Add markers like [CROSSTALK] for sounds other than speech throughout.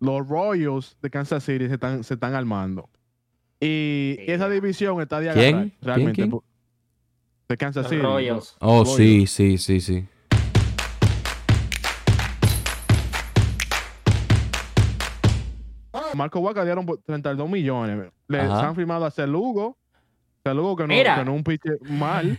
los Royals de Kansas City se están, se están armando. Y Sí. esa división está de ¿Quién? agarrar, ¿Quién, realmente. quién? De Kansas Los City. Royals. Oh, Royals. sí, sí, sí, sí. Marco Vaca dieron por 32 millones. Le Ajá. han firmado a Celugo. Celugo que no, Mira. que no es un pitcher mal.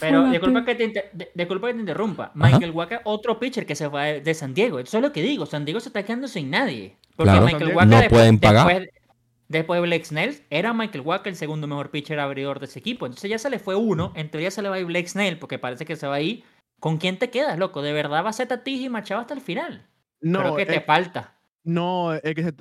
Pero la disculpa pe- que, te, inter- de- disculpa que te interrumpa. Michael Waka, otro pitcher que se fue de San Diego. Eso es lo que digo. San Diego se está quedando sin nadie. Porque Claro. Michael No Waka después, pueden pagar. Después, después de Blake Snell, era Michael Waka el segundo mejor pitcher abridor de ese equipo. Entonces ya se le fue uno. En teoría se le va a ir Blake Snell porque parece que se va a ir. ¿Con quién te quedas, loco? ¿De verdad va a ser Tatis y Machado hasta el final? No, Creo que te eh, falta. no, es que se-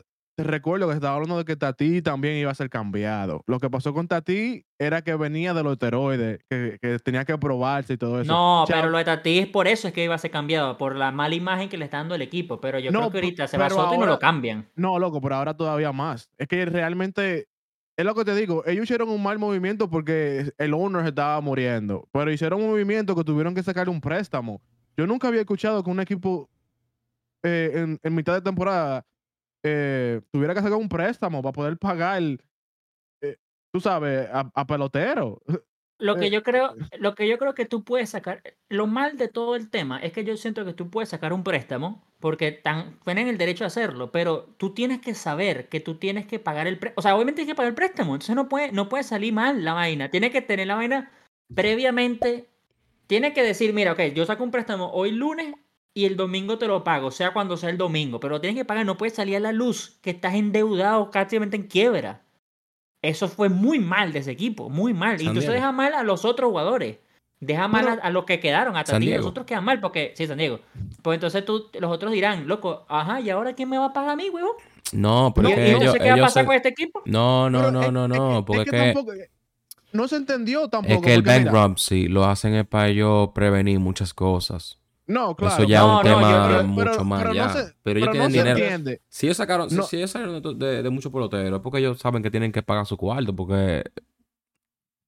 te recuerdo que estaba hablando de que Tati también iba a ser cambiado. Lo que pasó con Tati era que venía de los esteroides, que, que tenía que probarse y todo eso. No, pero lo de Tatis por eso es que iba a ser cambiado, por la mala imagen que le está dando el equipo. Pero yo No, creo que ahorita se va Soto y no ahora- lo cambian. No, loco, pero ahora todavía más. Es que realmente, es lo que te digo, ellos hicieron un mal movimiento porque el owner se estaba muriendo, pero hicieron un movimiento que tuvieron que sacarle un préstamo. Yo nunca había escuchado que un equipo eh, en, en mitad de temporada eh, tuviera que sacar un préstamo para poder pagar, eh, tú sabes, a, a pelotero. [LAUGHS] Lo que Eh, yo creo, lo que yo creo que tú puedes sacar, lo mal de todo el tema es que yo siento que tú puedes sacar un préstamo porque tan, tienen el derecho a hacerlo, pero tú tienes que saber que tú tienes que pagar el préstamo. O sea, obviamente tienes que pagar el préstamo, entonces no puede, no puede salir mal la vaina. Tiene que tener la vaina previamente. Tiene que decir, mira, ok, yo saco un préstamo hoy lunes y el domingo te lo pago, sea cuando sea el domingo, pero tienes que pagar, no puedes salir a la luz que estás endeudado, prácticamente en quiebra. Eso fue muy mal de ese equipo, muy mal. Y San entonces Diego. deja mal a los otros jugadores. Deja mal a, los que quedaron, a. Diego. Los otros quedan mal porque. Sí, San Diego. Pues entonces tú, los otros dirán, loco, ajá, ¿y ahora quién me va a pagar a mí, huevón? No, pero ¿Y es que y ellos, entonces qué va a pasar se- con este equipo? No, no, Pero no, es- no, es no, porque es que, tampoco- no se entendió tampoco. es que el bankruptcy lo hacen es para ellos prevenir muchas cosas. No, claro. Eso ya es No, un no, yo- tema pero- mucho pero- más pero no ya. se- pero ellos pero tienen dinero. entiende. Si ellos sacaron, si- No. si ellos salieron de, de, de muchos peloteros, es porque ellos saben que tienen que pagar su cuarto, porque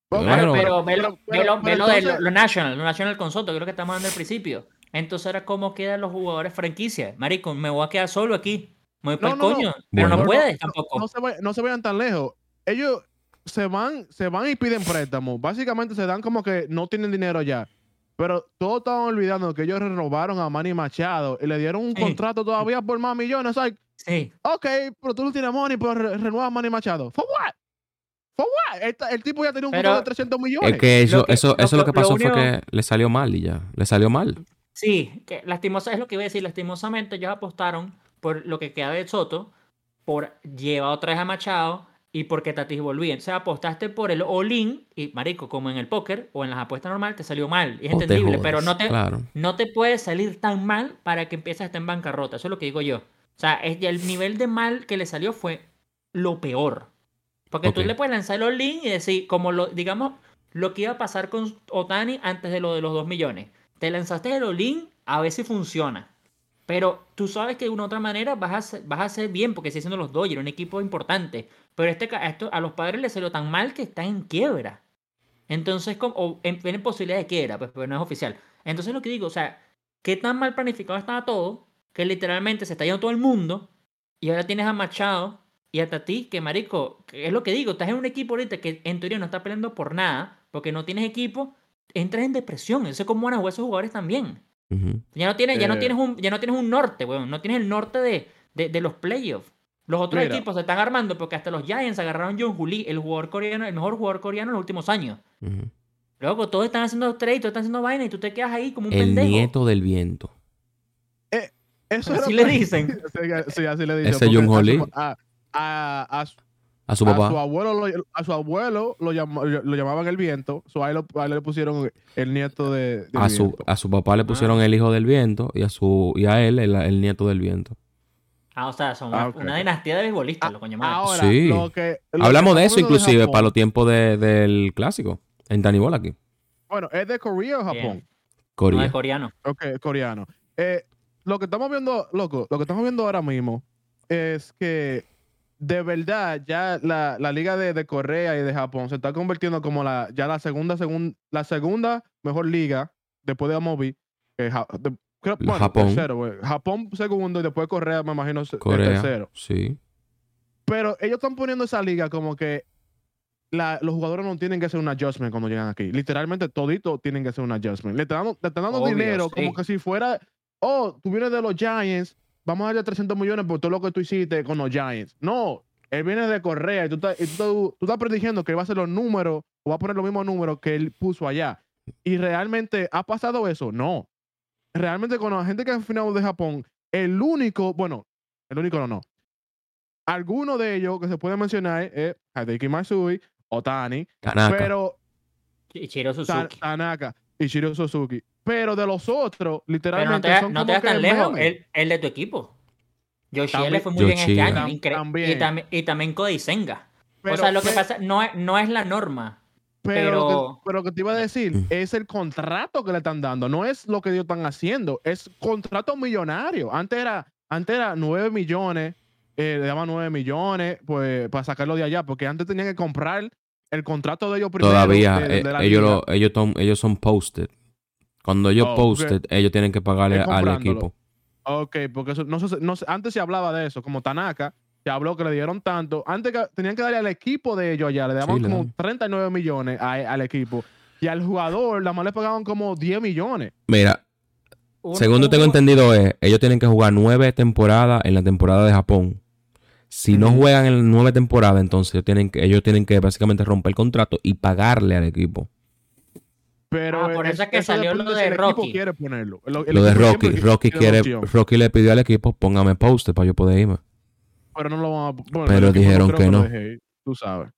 Bueno, Pero, pero- pero, pero- de lo, lo National, lo National con Soto, creo que estamos dando al principio. Entonces era cómo quedan los jugadores franquicia. Marico, me voy a quedar solo aquí. Me voy para No, el no, no. coño. Pero no puedes tampoco. no se, vay- no se vayan tan lejos. Ellos se van, se van y piden préstamos. Básicamente se dan como que no tienen dinero ya. Pero todos estaban olvidando que ellos renovaron a Manny Machado y le dieron un Sí. contrato todavía por más millones. Like, Sí. ok, pero tú no tienes money, pero re- renueva a Manny Machado. ¿For what? ¿For what? El, el tipo ya tenía un Pero- contrato de 300 millones. es que eso, Lo que- eso, lo eso lo que- que pasó lo fue que le salió mal y ya. Le salió mal. Sí, que lastimosa es lo que iba a decir. Lastimosamente, ellos apostaron por lo que queda de Soto, por llevar otra vez a Machado y porque Tatis volvía. Entonces apostaste por el all-in y, marico, como en el póker o en las apuestas normales, te salió mal. Es O te entendible, pero no te, Claro. no te puede salir tan mal para que empieces a estar en bancarrota. Eso es lo que digo yo. O sea, es, el nivel de mal que le salió fue lo peor. Porque tú le puedes lanzar el all-in y decir, como lo, digamos, lo que iba a pasar con Otani antes de lo de los 2 millones. Te lanzaste el all-in a ver si funciona. Pero tú sabes que de una u otra manera vas a vas a hacer bien porque sigue siendo los Dodgers, un equipo importante. Pero este, esto, a los padres les salió tan mal que están en quiebra. Entonces, como, o en, posibilidad de quiebra, pues, pero no es oficial. Entonces lo que digo, o sea, qué tan mal planificado estaba todo, que literalmente se está yendo todo el mundo, y ahora tienes a Machado y a Tati, que marico, es lo que digo, estás en un equipo ahorita que en teoría no está peleando por nada, porque no tienes equipo, entras en depresión. Eso es como van a esos jugadores también. Ya no tienes, ya no Eh. tienes un, ya no tienes un norte, weón. No tienes el norte de, de, de los playoffs. Los otros Mira. equipos se están armando porque hasta los Giants agarraron John Juli, el jugador coreano, el mejor jugador coreano en los últimos años. Luego todos están haciendo trade, todos están haciendo vaina y tú te quedas ahí como un El pendejo. nieto del viento. Eso Así le dicen. [LAUGHS] Sí, sí, así le dicen. Ese porque Jung Ho a su- Lee. A, a- a su- su a su papá. abuelo lo, a su abuelo lo, llam- lo llamaban el viento. So, ahí, lo- ahí le pusieron el nieto de, del A su, viento. a su papá le pusieron el hijo del viento y a su y a él el, el nieto del viento. Ah, o sea, son Ah, una, dinastía de beisbolistas, Ah, lo coño madre. Ahora, Sí. lo que, lo que Hablamos de eso inclusive Japón, para los tiempos de- del clásico. En Danny Bola aquí. Bueno, ¿es de Corea o Japón? Bien. No Corea. es coreano. Ok, coreano. Eh, lo que estamos viendo, loco, lo que estamos viendo ahora mismo es que de verdad ya la, la liga de, de Corea y de Japón se está convirtiendo como la ya la segunda, segun- la segunda mejor liga después de Ja- de- creo- bueno, Japón. tercero. Japón segundo y después Corea, me imagino, el tercero. Sí. Pero ellos están poniendo esa liga como que la- los jugadores no tienen que hacer un adjustment cuando llegan aquí. Literalmente toditos tienen que hacer un adjustment. Le están dando, le están dando Obvio, dinero sí. como que si fuera, oh, tú vienes de los Giants, vamos a darle 300 millones por todo lo que tú hiciste con los Giants. No, él viene de Correa y tú, estás- y tú, tú estás prediciendo que va a hacer los números o va a poner los mismos números que él puso allá. ¿Y realmente ha pasado eso? No. Realmente con la gente que ha finado de Japón, el único, bueno, el único no, no. Alguno de ellos que se puede mencionar es Hideki Matsui, Otani, Tanaka. pero Ichiro Suzuki. Tanaka y Shiro Suzuki. Pero de los otros, Pero no literalmente te, son no como te vas que tan lejos. El, el de tu equipo. Yoshi También- le fue muy bien este año. Tam- incre- también. Y, también, y también Cody Senga. Pero- o sea, lo que pero- pasa no es, no es la norma. Pero, lo que- pero- que te iba a decir Mm. es el contrato que le están dando, no es lo que ellos están haciendo, es contrato millonario. Antes era, antes era 9 millones, eh, le daban 9 millones pues, para sacarlo de allá, porque antes tenían que comprar el contrato de ellos primero. Todavía, de- de eh, la ellos, lo- ellos, tom- ellos son posted. Cuando ellos Oh, posted, ellos tienen que pagarle al equipo. Ok, porque eso, no, se- no antes se hablaba de eso, como Tanaka, se habló que le dieron tanto. Antes que tenían que darle al equipo de ellos allá, le daban Sí, como dan. 39 millones a- al equipo. Y al jugador, nada más le pagaban como 10 millones. Mira, según tengo entendido es, ellos tienen que jugar nueve temporadas en la temporada de Japón. Si no juegan en nueve temporadas, entonces ellos tienen, que, ellos tienen que básicamente romper el contrato y pagarle al equipo. Pero Ah, por eso es que salió lo de Rocky. quiere ponerlo. El- el Lo de Rocky, Rocky quiere, Rocky le pidió al equipo, póngame posted para yo poder irme. Pero no lo van a bueno, Pero dijeron que no. tú sabes.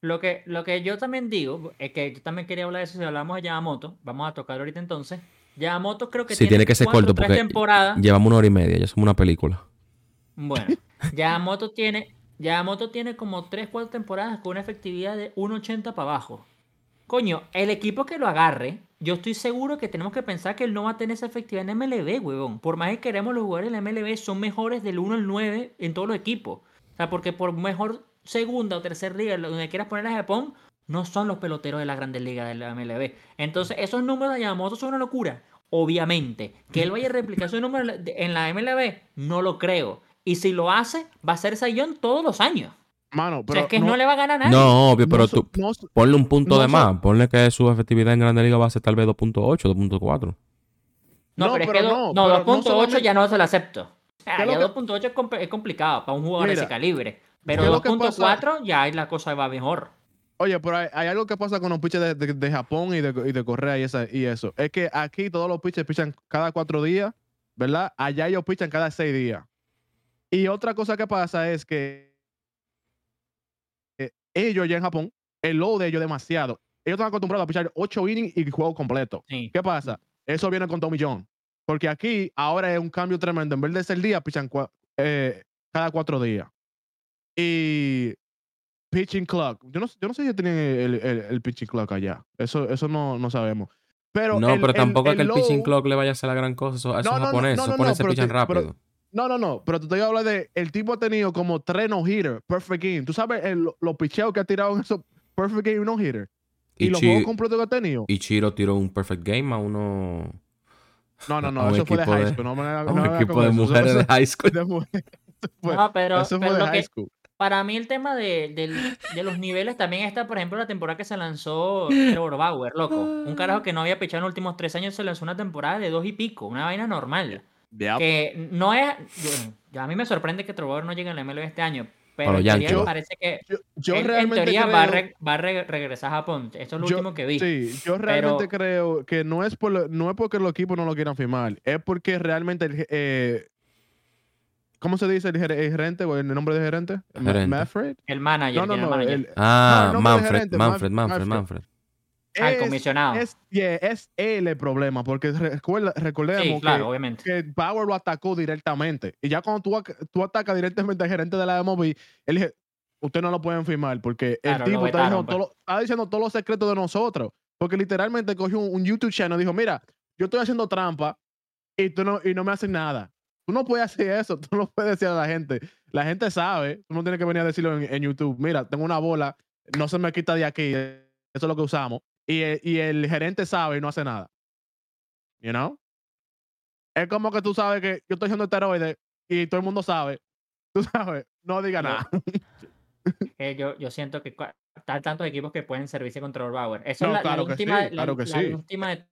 Lo que, lo que yo también digo es que yo también quería hablar de eso si hablamos de Yamamoto. Vamos a tocar ahorita entonces. Yamamoto creo que Sí, tiene que ser corto tres porque temporadas. llevamos una hora y media, ya somos una película. Bueno, Yamamoto tiene, Yamamoto tiene como 3, 4 temporadas con una efectividad de 1.80 para abajo. Coño, el equipo que lo agarre, yo estoy seguro que tenemos que pensar que él no va a tener esa efectividad en MLB, huevón. Por más que queremos los jugadores la MLB son mejores del 1 al 9 en todos los equipos. O sea, porque por mejor segunda o tercera liga, donde quieras poner a Japón, no son los peloteros de las grandes ligas de la MLB. Entonces, esos números de Yamamoto son una locura. Obviamente, que él vaya a replicar esos números en la MLB, no lo creo. Y si lo hace, va a ser Sayón todos los años. Mano, O pero sea, es que no, le va a ganar a nadie. No, obvio, pero no tú no ponle un punto no de más. Ponle que su efectividad en Grande Liga va a ser tal vez 2.8, 2.4. No, No, pero es pero que do- no, no, pero no 2.8 solamente- ya no se lo acepto. Ah, ¿Qué es ya lo que- 2.8 es, compl- es complicado para un jugador de ese calibre. ¿qué Pero es lo que 2.4 ya ahí la cosa va mejor. Oye, pero hay, hay algo que pasa con los pitchers de, de- de Japón y de, y de Corea y, esa, y eso. Es que aquí todos los pitchers pichan cada cuatro días, ¿verdad? Allá ellos pichan cada seis días. Y otra cosa que pasa es que eh, ellos ya en Japón, el low de ellos es demasiado. Ellos están acostumbrados a pichar ocho innings y juego completo. Sí. ¿Qué pasa? Eso viene con Tommy John. Porque aquí ahora es un cambio tremendo. En vez de ser día, pichan cua- eh, cada cuatro días. Y pitching clock. Yo no, yo no sé si tienen el, el, el pitching clock allá. Eso, eso no, no sabemos. Pero no, el- pero el- tampoco es que el low- pitching clock le vaya a hacer la gran cosa. Eso, a esos No, no, no, japoneses, no, esos no, no, japoneses pichan pero- rápido. No, no, no. Pero te estoy hablando de. El tipo ha tenido como tres no-hitter, perfect game. Tú sabes el- los picheos que ha tirado en esos perfect game no-hitter. Y, los Chi- juegos completos que ha tenido. y Chiro tiró un perfect game a uno. No, no, no. un Eso fue de equipo high de- school. No me un equipo [LAUGHS] de mujeres de high school. No, pero, eso fue pero de lo high que, school. para mí el tema de, de los niveles también está, por ejemplo, la temporada que se lanzó Trevor Bauer, loco. Un carajo que no había pichado en los últimos tres años se lanzó una temporada de dos y pico, una vaina normal. Yep. Que no es... yo- yo- a mí me sorprende que Trevor no llegue la MLB este año, pero en teoría me parece que Yo, yo en realmente teoría creo, va a, re- va a re- regresar a Japón. Esto es lo Yo- último que vi. Sí, yo realmente Pero- creo que no es, por lo- no es porque los equipos no lo quieran firmar, es porque realmente eh, ¿cómo se dice el, ger- el gerente o el nombre de gerente? Ma- Gerente. Manfred. El manager, No, no, el no. manager. el- Ah, No, el nombre del Manfred, gerente, Manfred, Man- Manfred, Manfred. Manfred. Es- comisionado. Es, yeah, es él el problema, porque recuerda, recordemos sí, que- claro, obviamente. que Bauer lo atacó directamente. Y ya cuando tú, ac- tú atacas directamente al gerente de la MLB, él dice, usted no lo pueden firmar porque Claro, el tipo está vetaron, diciendo, todo lo- está diciendo todos los secretos de nosotros. Porque literalmente cogió un, un YouTube channel y dijo, mira, yo estoy haciendo trampa y, tú no, y no me haces nada. Tú no puedes hacer eso, [LAUGHS] tú no puedes decir a la gente. La gente sabe, tú no tienes que venir a decirlo en, en YouTube. Mira, tengo una bola, no se me quita de aquí, eso es lo que usamos. Y, el- y el gerente sabe y no hace nada. You know? Es como que tú sabes que yo estoy haciendo esteroides y todo el mundo sabe. [LAUGHS] Tú sabes, no diga No. nada. Eh, yo, yo siento que hay tantos equipos que pueden servirse contra Bauer. Eso No, es la, la claro que última, sí, la- claro la sí. última de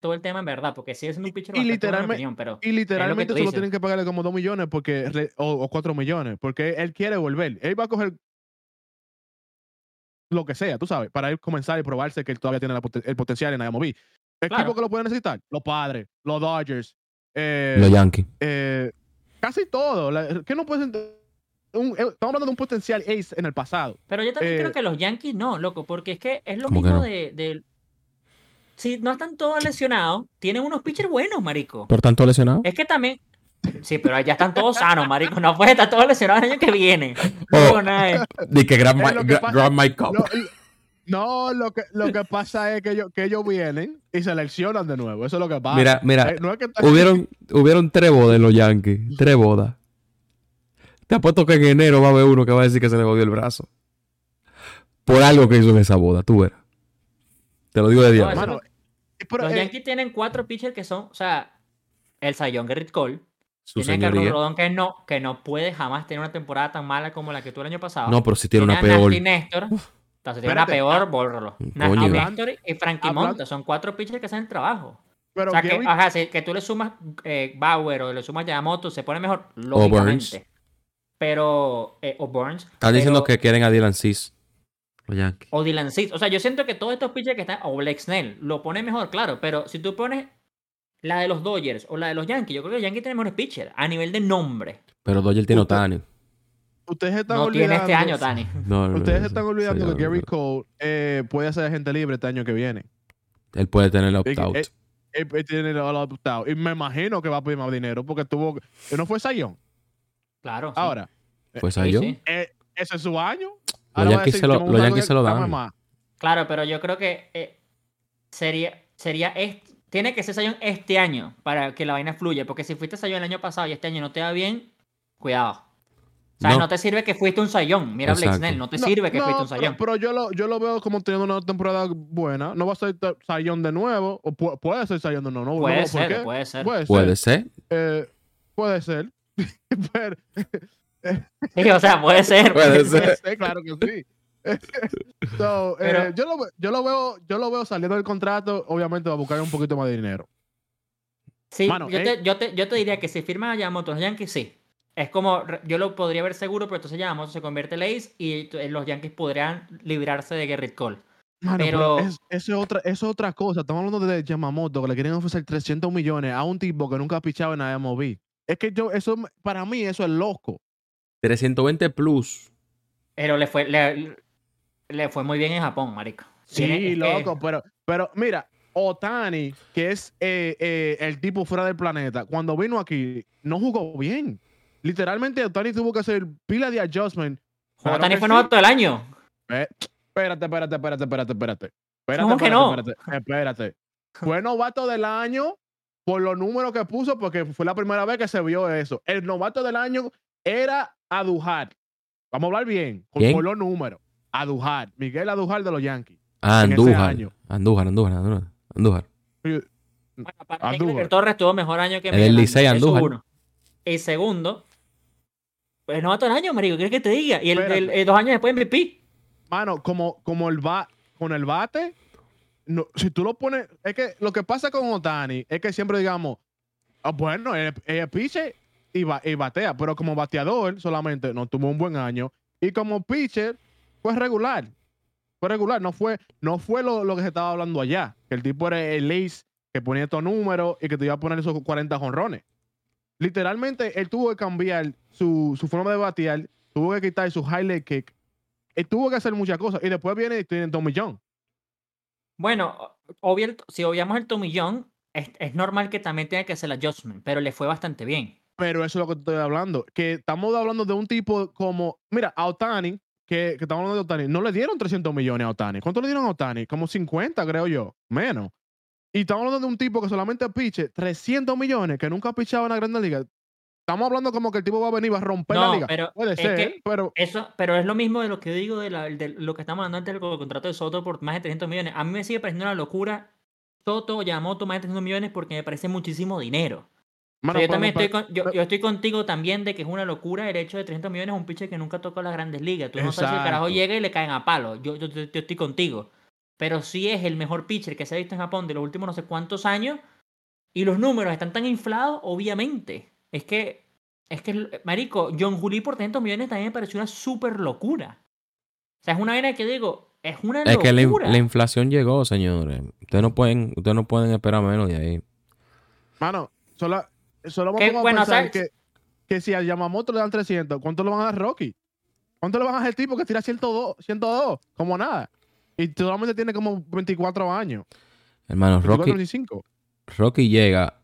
todo el tema en verdad, porque sí es un pitcher y literalmente- opinión, pero Y literalmente solo dices. tienen que pagarle como 2 millones porque o, o 4 millones, porque él quiere volver. Él va a coger lo que sea, tú sabes, para él comenzar y probarse que él todavía tiene la el potencial en IMOB. Claro. Equipo que lo pueden necesitar, los padres, los Dodgers, eh, Los Yankees. eh, casi todo. La- ¿Qué no pueden un- eh, estamos hablando de un potencial ace en el pasado. Pero yo también Eh, creo que los Yankees no, loco, porque es que es lo ¿Cómo que mismo no? de, de- Si no están todos lesionados, tienen unos pitchers buenos, marico. ¿Por tanto lesionado? Es que también... Sí, pero ya están todos sanos, marico. No puede estar todos lesionados el año que viene. Oh. No, nada de- que Grand, Es Mi- lo que Gra- pasa- Grand Mike Cup. Lo- no, lo que, lo que pasa es que ellos, que ellos vienen y seleccionan de nuevo. Eso es lo que pasa. Mira, mira, Eh, no es que hubieron, hubieron tres bodas en los Yankees. Tres bodas. Te apuesto que en enero va a haber uno que va a decir que se le jodió el brazo. Por algo que hizo en esa boda, tú verás. Te lo digo de día. No, Los eh, Yankees tienen cuatro pitchers que son, o sea, el Sayón Garrett Cole, Su tiene a Carlos señoría. Rodón que no, que no puede jamás tener una temporada tan mala como la que tuvo el año pasado. No, pero si tiene una a peor. Nasty Néstor. Entonces, tiene una peor, ah, bórralo. Nasty Néstor y Frankie hablando- Monta son cuatro pitchers que hacen el trabajo. pero o sea, que, ajá, si- que tú le sumas eh, Bauer o le sumas Yamamoto, se pone mejor, Burns. lógicamente. Pero, eh, o Burns. Están diciendo que quieren a Dylan Cis. Los Yankees. O Dylan Cease. O sea, yo siento que todos estos pitchers que están. O Blake Snell. Lo pone mejor, claro. Pero si tú pones la de los Dodgers o la de los Yankees, yo creo que los Yankees tienen mejores pitchers a nivel de nombre. Pero Dodger tiene Otani. ustedes están No tiene olvidando. este año, Tani. [LAUGHS] No, no, Ustedes no, están olvidando que Gary no. Cole eh, puede ser agente libre este año que viene. Él puede tener el que- opt-out. eh, Él, él tiene el opt-out. Y me imagino que va a pedir más dinero porque tuvo. él No fue Sayón. Claro. sí. Ahora, Pues Sí, sí. eh, ese es su año. Los Yankees se lo- "Yo me los voy a Yankees se lo dan". más". Claro, pero yo creo que eh, sería. sería este- tiene que ser Sayón este año para que la vaina fluya. Porque si fuiste Sayón el año pasado y este año no te va bien, cuidado. O sea, No. no, te sirve que fuiste un Sayón. Mira Blake. Snell, no te No, sirve que no, fuiste un Sayón. Pero, yo, lo, yo lo veo como teniendo una temporada buena. No va a ser Sayón de nuevo. O pu- puede ser Sayón de nuevo. No, Puede no, ¿por ser, puede ser. Puede ser. Puede ser. Eh, puede ser. [LAUGHS] pero, Sí, o sea, puede ser. Puede [LAUGHS] ser. Sí, claro que sí. So, [LAUGHS] eh, Pero- yo, lo, yo, lo veo, yo lo veo saliendo del contrato, obviamente va a buscar un poquito más de dinero. Sí, Mano, yo, eh. te, yo, te, yo te diría que si firman a Yamamoto los Yankees, sí. Es como, yo lo podría ver seguro, pero entonces Yamamoto se convierte en ace y t- los Yankees podrían librarse de Garrett Cole. Mano, Pero- pero, es- eso, es otra, eso es otra cosa. Estamos hablando de Yamamoto, que le quieren ofrecer 300 millones a un tipo que nunca ha pichado en la MLB. Es que yo, eso, para mí, eso es loco. 320 plus. Pero le fue, le, le fue muy bien en Japón, marico. Sí, que- loco, pero, pero mira, Otani, que es eh, eh, el tipo fuera del planeta, cuando vino aquí, no jugó bien. Literalmente, Otani tuvo que hacer pila de adjustment. Como Claro Tani que fue sí. novato del año. Eh, espérate, espérate, espérate, espérate, espérate. Espérate, ¿Cómo que no? espérate, espérate. Fue novato del año por los números que puso, porque fue la primera vez que se vio eso. El novato del año era Adujar. Vamos a hablar bien, por, por los números. Adujar, Miguel Adujar de los Yankees. Ah, Andújar. año. Andújar, Andújar, Andújar. Andújar. Bueno, para mí, Andújar. Gleyber Torres tuvo mejor año que El Miguel Licey Ángel, eso Andújar. uno. Y segundo, pues novato del año, marico, ¿quieres que te diga? Y el, el- eh, dos años después MVP. Mano, como, como el va con el bate, no, si tú lo pones, es que lo que pasa con Otani es que siempre digamos, ah, bueno, él, él piche y, ba- y batea, pero como bateador solamente no tuvo un buen año y como pitcher fue regular, fue regular, no fue, no fue lo, lo que se estaba hablando allá, que el tipo era el ace que ponía estos números y que te iba a poner esos 40 jonrones. Literalmente, él tuvo que cambiar su, su forma de batear, tuvo que quitar su highlight kick él tuvo que hacer muchas cosas. Y después viene y tiene Tommy John. Bueno, obvio, si obviamos el tomillón, es, es normal que también tenga que hacer el adjustment, pero le fue bastante bien. Pero eso es lo que estoy hablando. Que estamos hablando de un tipo como. Mira, a Otani, que, que estamos hablando de Otani, no le dieron 300 millones a Otani. ¿Cuánto le dieron a Otani? Como 50, creo yo. Menos. Y estamos hablando de un tipo que solamente piche 300 millones, que nunca ha pichado en la Grande Liga. Estamos hablando como que el tipo va a venir va a romper la liga. pero Puede ser, que- pero. Eso, pero es lo mismo de lo que yo digo de, la- de lo que estamos hablando antes del contrato de Soto por más de 300 millones. A mí me sigue pareciendo una locura Soto, Yamamoto más de 300 millones porque me parece muchísimo dinero. Mano, yo también estoy, con- yo, yo estoy contigo también de que es una locura el hecho de 300 millones a un pitcher que nunca tocó las grandes ligas. Tú no sabes si el carajo llega y le caen a palo. Yo, yo, yo- yo estoy contigo. Pero sí es el mejor pitcher que se ha visto en Japón de los últimos no sé cuántos años. Y los números están tan inflados, obviamente. Es que, es que, marico, John Juli por 300 millones también me pareció una súper locura. O sea, es una vaina que digo, es una Es que la, in- locura. la inflación llegó, señores. Ustedes no pueden, ustedes no pueden esperar menos de ahí. Mano, solo, solo Que, vamos a bueno, pensar que, que si a Yamamoto le dan 300, ¿cuánto le van a dar a Rocky? ¿Cuánto le van a dar al tipo que tira 102, 102? Como nada. Y solamente tiene como 24 años. Hermano, 24, Rocky, 25. Rocky llega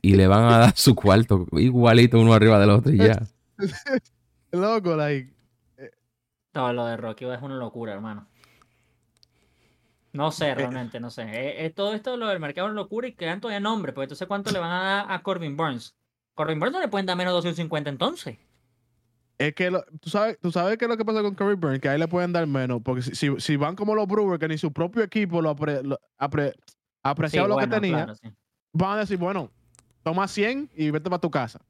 y le van a dar su cuarto igualito uno arriba del otro y ya. [LAUGHS] Loco, like. Todo lo de Rocky es una locura, hermano. No sé, realmente, no sé. Eh, eh, todo esto lo del mercado es una locura y quedan todavía nombres, porque entonces ¿cuánto le van a dar a Corbin Burns? Corbin Burns no le pueden dar menos de 250 entonces. Es que lo- tú sabes, tú sabes qué es lo que pasa con Curry Burns, que ahí le pueden dar menos, porque si, si, si van como los Brewers, que ni su propio equipo lo, apre, lo apre- Sí, apreciaba lo bueno, que tenía, claro, sí. van a decir, bueno, toma 100 y vete para tu casa.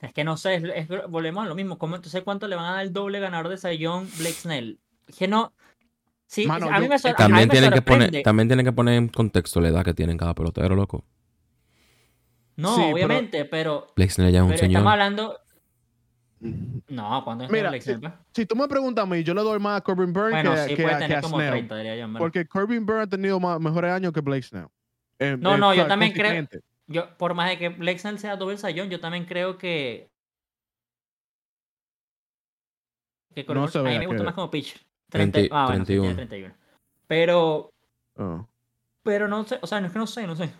Es que no sé, es- es- volvemos a lo mismo. ¿Cómo, entonces cuánto le van a dar el doble ganador de Sayón, Blake Snell? Que no... Sí, Mano, a mí yo- a También me tienen, que poner, también tienen que poner en contexto la edad que tienen cada pelotero, loco. No, Sí, pero- obviamente, pero, Blake Snell ya es un pero señor. estamos hablando... No, ¿cuándo es Mira, Snell? pues? Si tú me preguntas a mí, yo le doy más a Corbin Burns Bueno, que, sí que puede a- que tener a como Snell. 30, diría yo. Porque Corbin Burns ha tenido más- mejores años que Blake Snell. No, no, yo también creo-. Yo, por más de que Blake Snell sea doble sayón, yo también creo que. que Corbin No se a mí me gusta más como pitch. 30 ah, bueno, sí, tiene 31. 31. Pero, Ah. pero no sé, o sea, no es que no sé, no sé.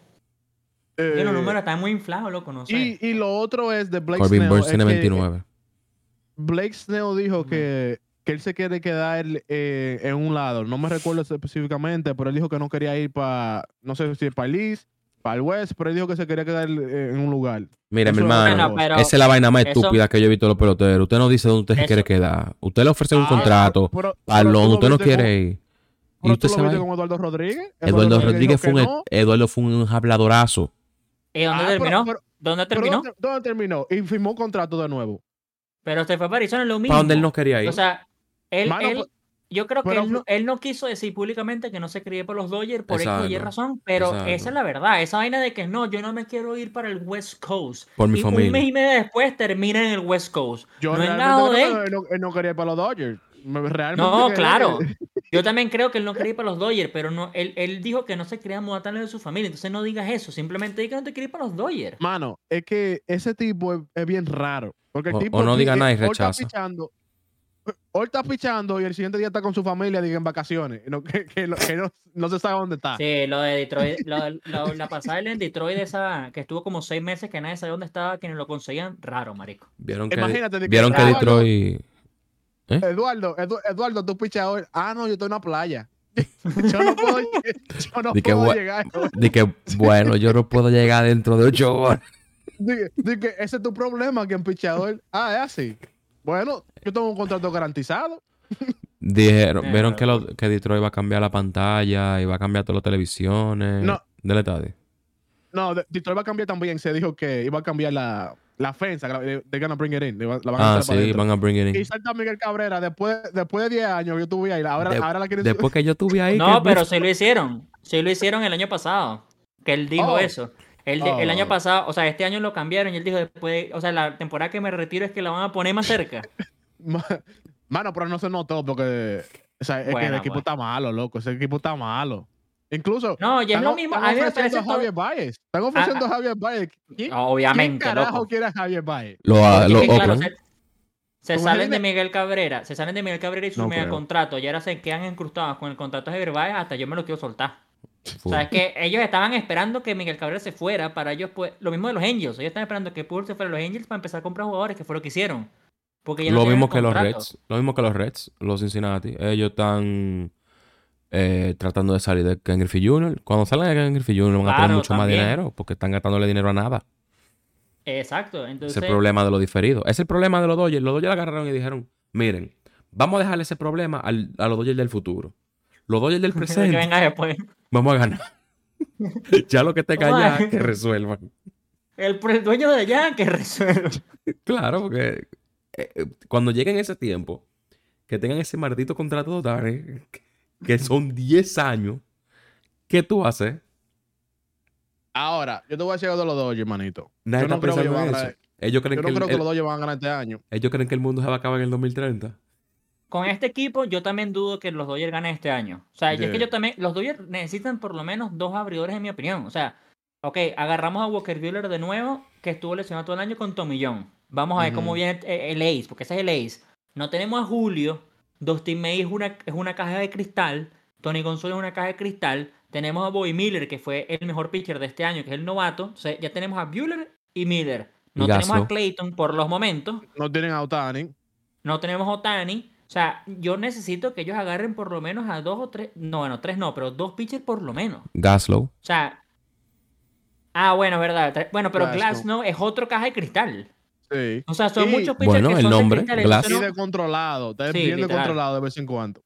Que Eh, los números están muy inflados, loco, no sé. y, y lo otro es de Blake Corbin Snell. Tiene que 29. Blake Snell dijo que, que él se quiere quedar eh, en un lado. No me recuerdo específicamente, pero él dijo que no quería ir para, no sé si para el East, para el West, pero él dijo que se quería quedar eh, en un lugar. Mira, mi hermano, pero esa es la vaina más eso- estúpida que yo he visto a los peloteros. Usted no dice dónde usted se quiere quedar. Usted le ofrece un Ah, contrato pero- para pero lo usted no quiere con- ir. Y pero usted tú se va. con Eduardo Rodríguez. Eduardo Rodríguez fue un, no. Eduardo fue un habladorazo. ¿Y dónde Ah, pero- terminó? pero- ¿Dónde pero terminó? ¿dónde, dónde terminó? Y firmó un contrato de nuevo. Pero se fue para Arizona, es lo mismo. Para donde él no quería ir. O sea, él, Mano, él- pues- yo creo que él no, él no quiso decir públicamente que no se quería por los Dodgers por X o Y Exacto, razón, pero exacto. esa es la verdad. Esa vaina de que no, yo no me quiero ir para el West Coast. Por mi y familia. un mes y medio después termina en el West Coast. Yo no es realmente nada de él. no, él no quería ir para los Dodgers. Realmente No, claro. Yo [LAUGHS] también creo que él no quería ir para los Dodgers, pero no, él, él dijo que no se quería mudar tan lejos de su familia. Entonces no digas eso, simplemente diga que no te quieres ir para los Dodgers. Mano, es que ese tipo es, es bien raro. Porque el O- tipo o no diga nada y rechaza. pichando, hoy está pichando y el siguiente día está con su familia, diga, en vacaciones. no- [LAUGHS] que que no, que no- no se sabe dónde está. Sí, lo de Detroit, lo- lo- la pasada en Detroit, esa que estuvo como seis meses que nadie sabía dónde estaba, quienes lo conseguían, raro, marico. Vieron que, Imagínate vieron que Eduardo- Detroit. Eduardo, Edu- Eduardo, tú pichas hoy. Ah, no, yo estoy en una playa. [LAUGHS] yo no puedo, yo no Di que puedo llegar. De que, bueno, yo no puedo llegar dentro de ocho horas. Di- di que ese es tu problema, que en pichador. Ah, es así. Bueno, yo tengo un contrato garantizado. Dijeron, Eh, vieron que, lo- que Detroit va a cambiar la pantalla y va a cambiar todas las televisiones No. del estadio. No, de- Detroit va a cambiar también. Se dijo que iba a cambiar la, la ofensa. que la- They're gonna bring it in. La van a Ah, sí, van a bring it Y in. salta Miguel Cabrera después, después de 10 años que yo tuve ahí. Ahora, De- ahora la quieren Después que yo estuve ahí. No, pero sí lo hicieron. Sí lo hicieron el año pasado. Que él dijo Oh. eso. Él El año pasado, o sea, este año lo cambiaron y él dijo después, o sea, la temporada que me retiro es que la van a poner más cerca. [LAUGHS] Ma- Mano, pero no se notó porque o sea, es que el equipo pues. está malo, loco. Ese equipo está malo. Incluso. No, y es están lo mismo. Están A ofreciendo parece a todo- Javier Baez. Están ofreciendo Ah, a Javier Baez. ¿Quién, Obviamente, ¿quién carajo loco. quiere a Javier Baez? Lo, lo que, claro, se, salen de Miguel Cabrera, se salen de Miguel Cabrera y su No mega creo. contrato y ahora se quedan encrustados con el contrato de Javier Baez, hasta yo me lo quiero soltar. O sea, es que ellos estaban esperando que Miguel Cabrera se fuera para ellos, pues, lo mismo de los Angels. Ellos estaban esperando que Purdy se fuera a los Angels para empezar a comprar jugadores, que fue lo que hicieron. Porque ya no lo mismo que los. Reds. Lo mismo que los Reds, los Cincinnati. Ellos están eh, tratando de salir de Ken Griffey Jr. Cuando salgan de Ken Griffey Jr. van a tener mucho más dinero porque están gastándole dinero a nada. Exacto. Es Entonces, el problema de los diferidos. Es el problema de los Dodgers. Los Dodgers agarraron y dijeron, miren, vamos a dejarle ese problema al- a los Dodgers del futuro. Los Dodgers del [LAUGHS] Que presente venga después. vamos a ganar. [LAUGHS] ya lo que te Vamos a- callas, que resuelvan. El, dueño de allá que resuelva. [LAUGHS] Claro, porque eh, eh, cuando lleguen ese tiempo, que tengan ese maldito contrato de Otani, que son 10 años, ¿qué tú haces? Ahora, yo te voy a decir algo de los Dodgers, manito. Nadie Yo no está creo que ellos van a eso. Ellos creen, Yo que no el- creo que el- los Dodgers van a ganar este año. ellos creen que el mundo se va a acabar en el 2030. Con este equipo, yo también dudo que los Dodgers ganen este año. O sea, y es que Yeah. yo también. Los Dodgers necesitan por lo menos dos abridores, en mi opinión. O sea, ok, agarramos a Walker Buehler de nuevo, que estuvo lesionado todo el año con Tommy John. Vamos a ver cómo viene el, el ace, porque ese es el ace. No tenemos a Julio. Dustin May es una, es una caja de cristal. Tony González es una caja de cristal. Tenemos a Bobby Miller, que fue el mejor pitcher de este año, que es el novato. O sea, ya tenemos a Buehler y Miller. No tenemos a. Clayton por los momentos. No tienen a Otani. No tenemos Otani. O sea, yo necesito que ellos agarren por lo menos a dos o tres. No, bueno, tres no, pero dos pitchers por lo menos. Gaslow. O sea. Ah, bueno, verdad. Bueno, pero Glasnow. Es otro caja de cristal. Sí. O sea, son Y- muchos pitchers Bueno, que el son nombre, de cristal. Glass. Entonces no- controlado. Está Sí, bien controlado de vez en cuando.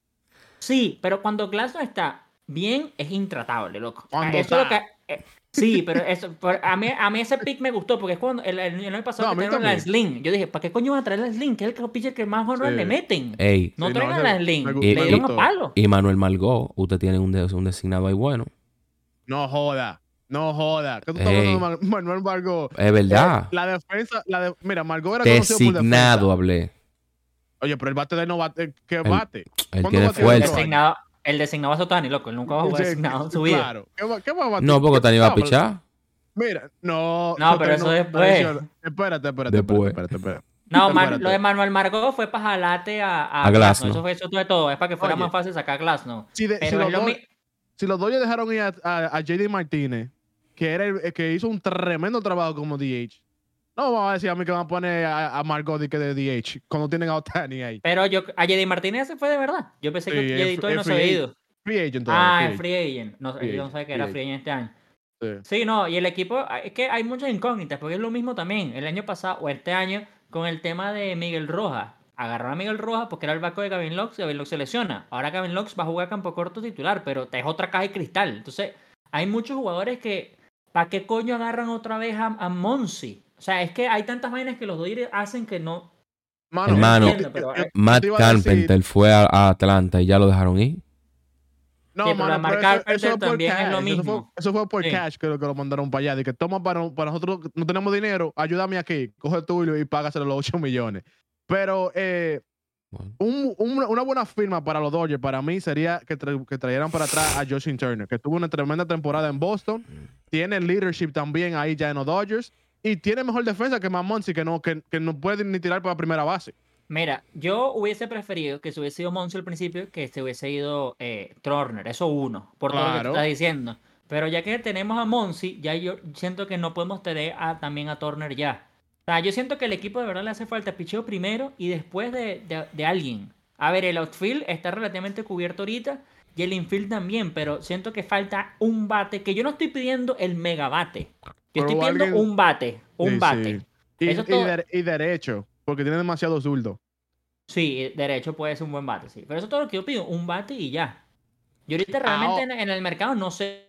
Sí, pero cuando Glasnow está bien, es intratable, loco. Cuando eso es lo está. que- eh, sí, pero eso, por- a, mí, a mí ese pick me gustó porque es cuando el, el, el año pasado No, que trajeron la. Sling. Yo dije, ¿para qué coño van a traer la Sling? Que es el pitcher que más honor Sí. le meten. Ey. No Sí, traigan la Sling. me Le dieron a palo. Y Manuel Malgó, usted tiene un, un designado ahí bueno. No joda. No joda. ¿Qué tú estás hablando de Manuel Margot? Es verdad. Eh, la defensa, la de- mira, Margot era conocido por Designado defensa. hablé. Oye, pero el bate de no bate, ¿qué bate? Él ¿Cuándo tiene Fuerza. fuerza. designado, el designado es Otani, loco. Él nunca va a jugar Sí, designado en su [LAUGHS] vida. Claro. ¿Qué va, qué va a batir? No, porque ¿Qué Otani va a pichar. Mira, no. No, pero eso no- después. Espérate, espérate, espérate. Después. Espérate, espérate. No, lo de Manuel Margot fue para jalarte a, a, A. Eso fue eso de todo. Es para que fuera Oye. más fácil sacar a Glasnow. Si, de- si Pero los lo dos- mi- si los Dodgers dejaron ir a, a- a JD Martínez, que era el, el que hizo un tremendo trabajo como DH, no vamos a decir a mí que van a poner a, a Margot de que de DH cuando tienen a Otani ahí. Pero yo, a JD Martínez se fue de verdad. Yo pensé que Sí, es- todavía no se había ido. Free agent todavía. Ah, es free agent. No, Free yo no sabía que era free agent este año. Sí. Sí, no, y el equipo, es que hay muchas incógnitas, porque es lo mismo también. El año pasado, o este año, con el tema de Miguel Rojas. Agarraron a Miguel Rojas porque era el banco de Gavin Lux y Gavin Lux se lesiona. Ahora Gavin Lux va a jugar campo corto titular, pero es otra caja de cristal. Entonces, hay muchos jugadores que, ¿para qué coño agarran otra vez a, a Monsi? O sea, es que hay tantas vainas que los Dodgers hacen que no. Mano, Hermano, Entiendo, pero- Matt decir- Carpenter fue a, a Atlanta y ya lo dejaron ir. No, Sí, mano, pero eso- fue por también es lo cash, Eso fue, mismo. eso fue por Sí. cash que lo, que lo mandaron para allá. De que toma para, para nosotros, no tenemos dinero, ayúdame aquí, coge tuyo y págaselo los 8 millones. Pero eh, Bueno. un- un- una buena firma para los Dodgers para mí sería que, tra- que trajeran para atrás a Justin Turner, que tuvo una tremenda temporada en Boston, tiene leadership también ahí ya en los Dodgers y tiene mejor defensa que Mamonsi, que no, que, que no puede ni tirar para primera base. Mira, yo hubiese preferido que se hubiese ido Monsi al principio que se hubiese ido eh, Turner. Eso uno, por todo lo que estás diciendo. Pero ya que tenemos a Monsi, ya yo siento que no podemos tener a- también a Turner ya. O sea, yo siento que el equipo de verdad le hace falta picheo primero y después de, de- de alguien. A ver, el outfield está relativamente cubierto ahorita y el infield también, pero siento que falta un bate, que yo no estoy pidiendo el megabate. Yo estoy pidiendo alguien- un bate, un Sí, bate. sí. Y, Eso es y todo. de- y derecho, porque tiene demasiado zurdo. Sí, derecho puede ser un buen bate, sí. Pero eso es todo lo que yo pido, un bate y ya. Yo ahorita realmente Ahora- en, en el mercado no sé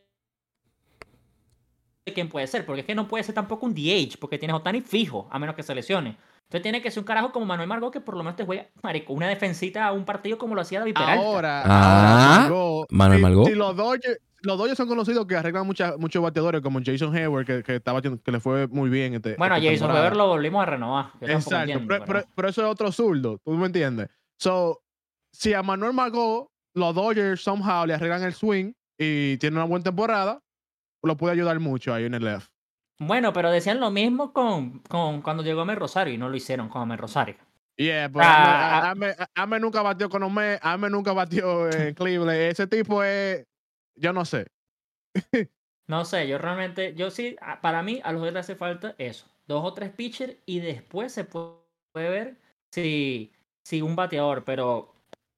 quién puede ser, porque es que no puede ser tampoco un DH, porque tienes Otani fijo, a menos que se lesione. Entonces tiene que ser un carajo como Manuel Margot, que por lo menos te juega, marico, una defensita a un partido como lo hacía David Peralta. Ahora, Ah, ahora, Margot, Manuel si- Margot. Si los Dodgers, los Dodgers son conocidos que arreglan mucha- muchos bateadores, como Jason Hayward, que, que, estaba, que le fue muy bien. Este, bueno, esta Jason. Weber lo volvimos a renovar. Exacto, entiendo, pero, pero- eso es otro zurdo, ¿tú me entiendes? So, si a Manuel Margot, los Dodgers somehow le arreglan el swing y tiene una buena temporada, lo puede ayudar mucho ahí en el left. Bueno, pero decían lo mismo con, con cuando llegó Amer Rosario y no lo hicieron con Amer Rosario. Yeah, pero Ah, Ame, Ame- Ame nunca batió con Ome, Ame nunca batió en [LAUGHS] Cleveland. Ese tipo es, yo no sé. [LAUGHS] No sé, yo realmente, yo sí, para mí a los le hace falta eso, dos o tres pitchers y después se pu- puede ver si, si un bateador, pero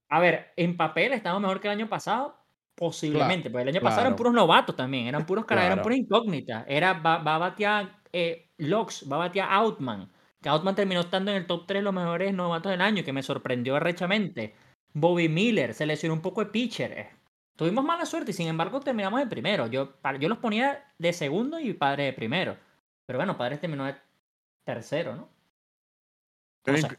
a ver, en papel estamos mejor que el año pasado, posiblemente, porque el año pasado eran claro. puros novatos también, eran puros caras, eran Claro. puras incógnitas, era, va, va a batear eh, Lux, va a batear Outman, que Outman terminó estando en el top 3 de los mejores novatos del año, que me sorprendió arrechamente. Bobby Miller se lesionó un poco de pitcher. Tuvimos mala suerte y sin embargo terminamos en primero. Yo, yo los ponía de segundo y padre de primero. Pero bueno, padres terminó de tercero, ¿no? No sé. Inc-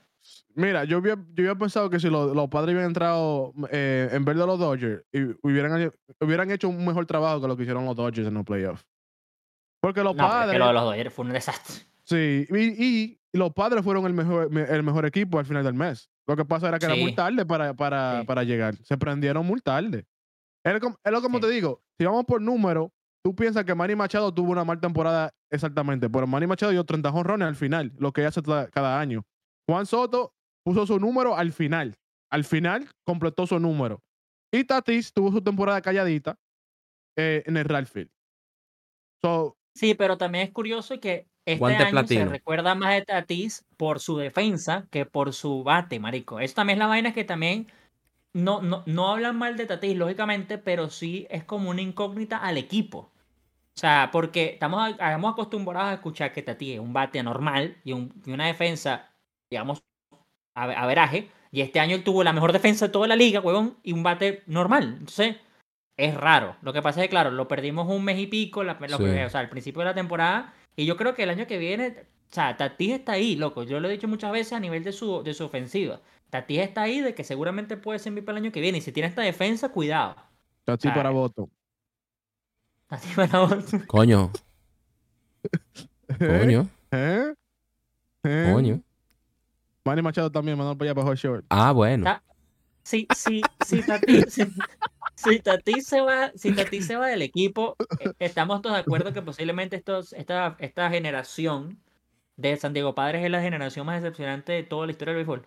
Mira, yo había, yo había pensado que si lo- los padres hubieran entrado eh, en vez de los Dodgers y hubieran, hubieran hecho un mejor trabajo que lo que hicieron los Dodgers en los playoffs. Porque los No, pero es padres. que lo de los Dodgers fue un desastre. Sí, y, y los padres fueron el mejor, me- el mejor equipo al final del mes. Lo que pasa era que era muy tarde para, para, Sí. para llegar. Se prendieron muy tarde. Es como, es lo como Sí. te digo, si vamos por número, tú piensas que Manny Machado tuvo una mala temporada exactamente, pero Manny Machado dio 30 jonrones al final, lo que hace cada año. Juan Soto puso su número al final. Al final completó su número. Y Tatis tuvo su temporada calladita eh, en el Ralph Field. So, Sí, pero también es curioso que este año se recuerda más de Tatis por su defensa que por su bate, marico. Eso también es la vaina que también no, no, no hablan mal de Tatis, lógicamente, pero sí es como una incógnita al equipo. O sea, porque estamos, estamos acostumbrados a escuchar que Tatis es un bate normal y, un- y una defensa, digamos, a, a veraje. Y este año él tuvo la mejor defensa de toda la liga, huevón, y un bate normal. Entonces, es raro. Lo que pasa es que, claro, lo perdimos un mes y pico, la- lo Sí. que- o sea, al principio de la temporada. Y yo creo que el año que viene, o sea, Tatis está ahí, loco. Yo lo he dicho muchas veces a nivel de su, de su ofensiva. Tatis está ahí de que seguramente puede ser MVP el año que viene. Y si tiene esta defensa, cuidado. Tatis para voto. Tatis para vos. [LAUGHS] Coño, [LAUGHS] coño, ¿Eh? ¿Eh? coño. Manny Machado también mandó para allá para short. Ah, bueno. Ta- [LAUGHS] Si, si, si Tatis, si, si Tatis se va, si Tatis se va del equipo, eh, estamos todos de acuerdo que posiblemente estos, esta, esta generación de San Diego Padres es la generación más decepcionante de toda la historia del béisbol.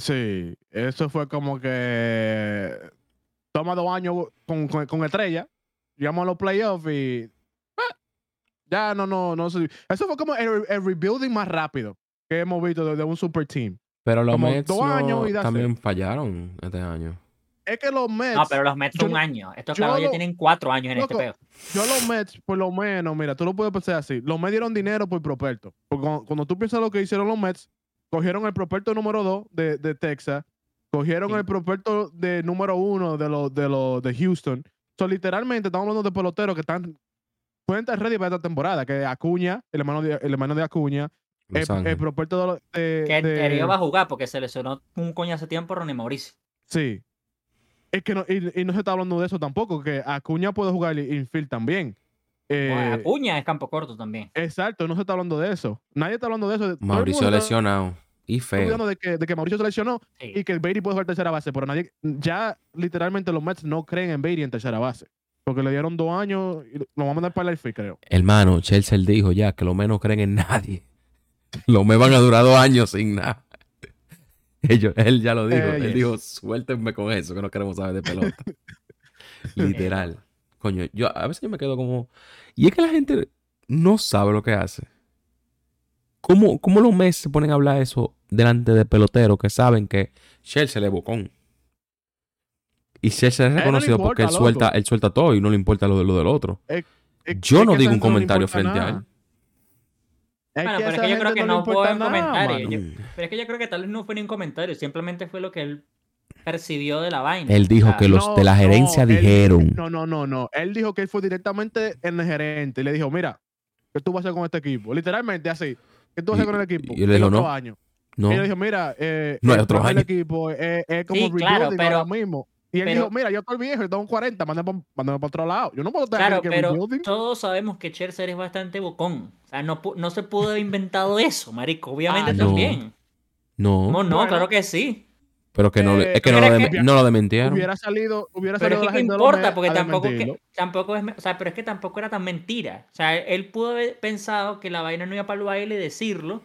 Sí, eso fue como que toma dos años con, con, con estrella, llegamos a los playoffs y eh, ya no, no, no sé. Eso fue como el, el rebuilding más rápido que hemos visto de, de un super team. Pero los como Mets dos no- años y that's también fallaron este año. Es que los Mets, No, pero los Mets yo un año. Estos cabros ya lo- tienen cuatro años en este peo. yo los Mets, por lo menos, mira, tú lo puedes pensar así, los Mets dieron dinero por Properto. Porque cuando, cuando tú piensas lo que hicieron los Mets, cogieron el Properto número 2 de, de Texas, cogieron Sí. el Properto de número 1 de los de, los de Houston. So, literalmente, estamos hablando de peloteros que están pueden estar ready para esta temporada, que Acuña, el hermano de, el hermano de Acuña, el, el. Properto de, los- de- Que de- teoría va a jugar porque se lesionó un coño hace tiempo Ronnie Mauricio. Sí. Es que no, y, y no se está hablando de eso tampoco, que Acuña puede jugar infield también. Eh, Bueno, Acuña es campo corto también. Exacto, no se está hablando de eso. Nadie está hablando de eso. Mauricio está lesionado. Y feo. de que, de que Mauricio se lesionó Sí. y que el Beatty puede jugar tercera base, pero nadie, ya literalmente los Mets no creen en Beatty en tercera base. Porque le dieron dos años y lo vamos a mandar para el outfield, creo. Hermano, Chelsea dijo ya que los Mets no creen en nadie. [LAUGHS] Los Mets van a durar dos años sin nada. [LAUGHS] Ellos, él ya lo dijo. Eh, él yes. dijo, suéltenme con eso, que no queremos saber de pelota. [LAUGHS] Literal. Coño, yo a veces yo me quedo como... Y es que la gente no sabe lo que hace. ¿Cómo, cómo los Mets se ponen a hablar eso delante de peloteros que saben que Chelsea le bocón? Y Chelsea es no le reconocido porque él suelta, él suelta todo y no le importa lo, de- lo del otro. Es- Yo es no digo un no comentario frente a él. Es Bueno, pero es que yo creo que no no fue un comentario. Yo- pero es que yo creo que tal vez no fue ni un comentario, simplemente fue lo que él percibió de la vaina. Él dijo O sea, que los de la gerencia dijeron. no, no, no, no. Él dijo que él fue directamente en el gerente y le dijo, mira, ¿qué tú vas a hacer con este equipo? Literalmente así. ¿Qué tú vas a hacer con el equipo? y él dijo, El no. año. No, Y él dijo, mira, eh, No hay el otro año. equipo es, es como Sí, claro, pero- ahora mismo. Y él pero- dijo, mira, yo estoy viejo, yo tengo un 40, mándame para otro lado. Yo no puedo estar Claro, que pero todos sabemos que Scherzer es bastante bocón. O sea, no, no se pudo haber inventado eso, marico. Obviamente Ah, también. no, No, no, Bueno. claro que sí. Pero que no, le- Eh, es que no lo, que- no lo desmentieron. Hubiera salido, hubiera Pero es que la gente de importa, porque tampoco, que, tampoco es, o sea, pero es que tampoco era tan mentira. O sea, él pudo haber pensado que la vaina no iba para el baile y decirlo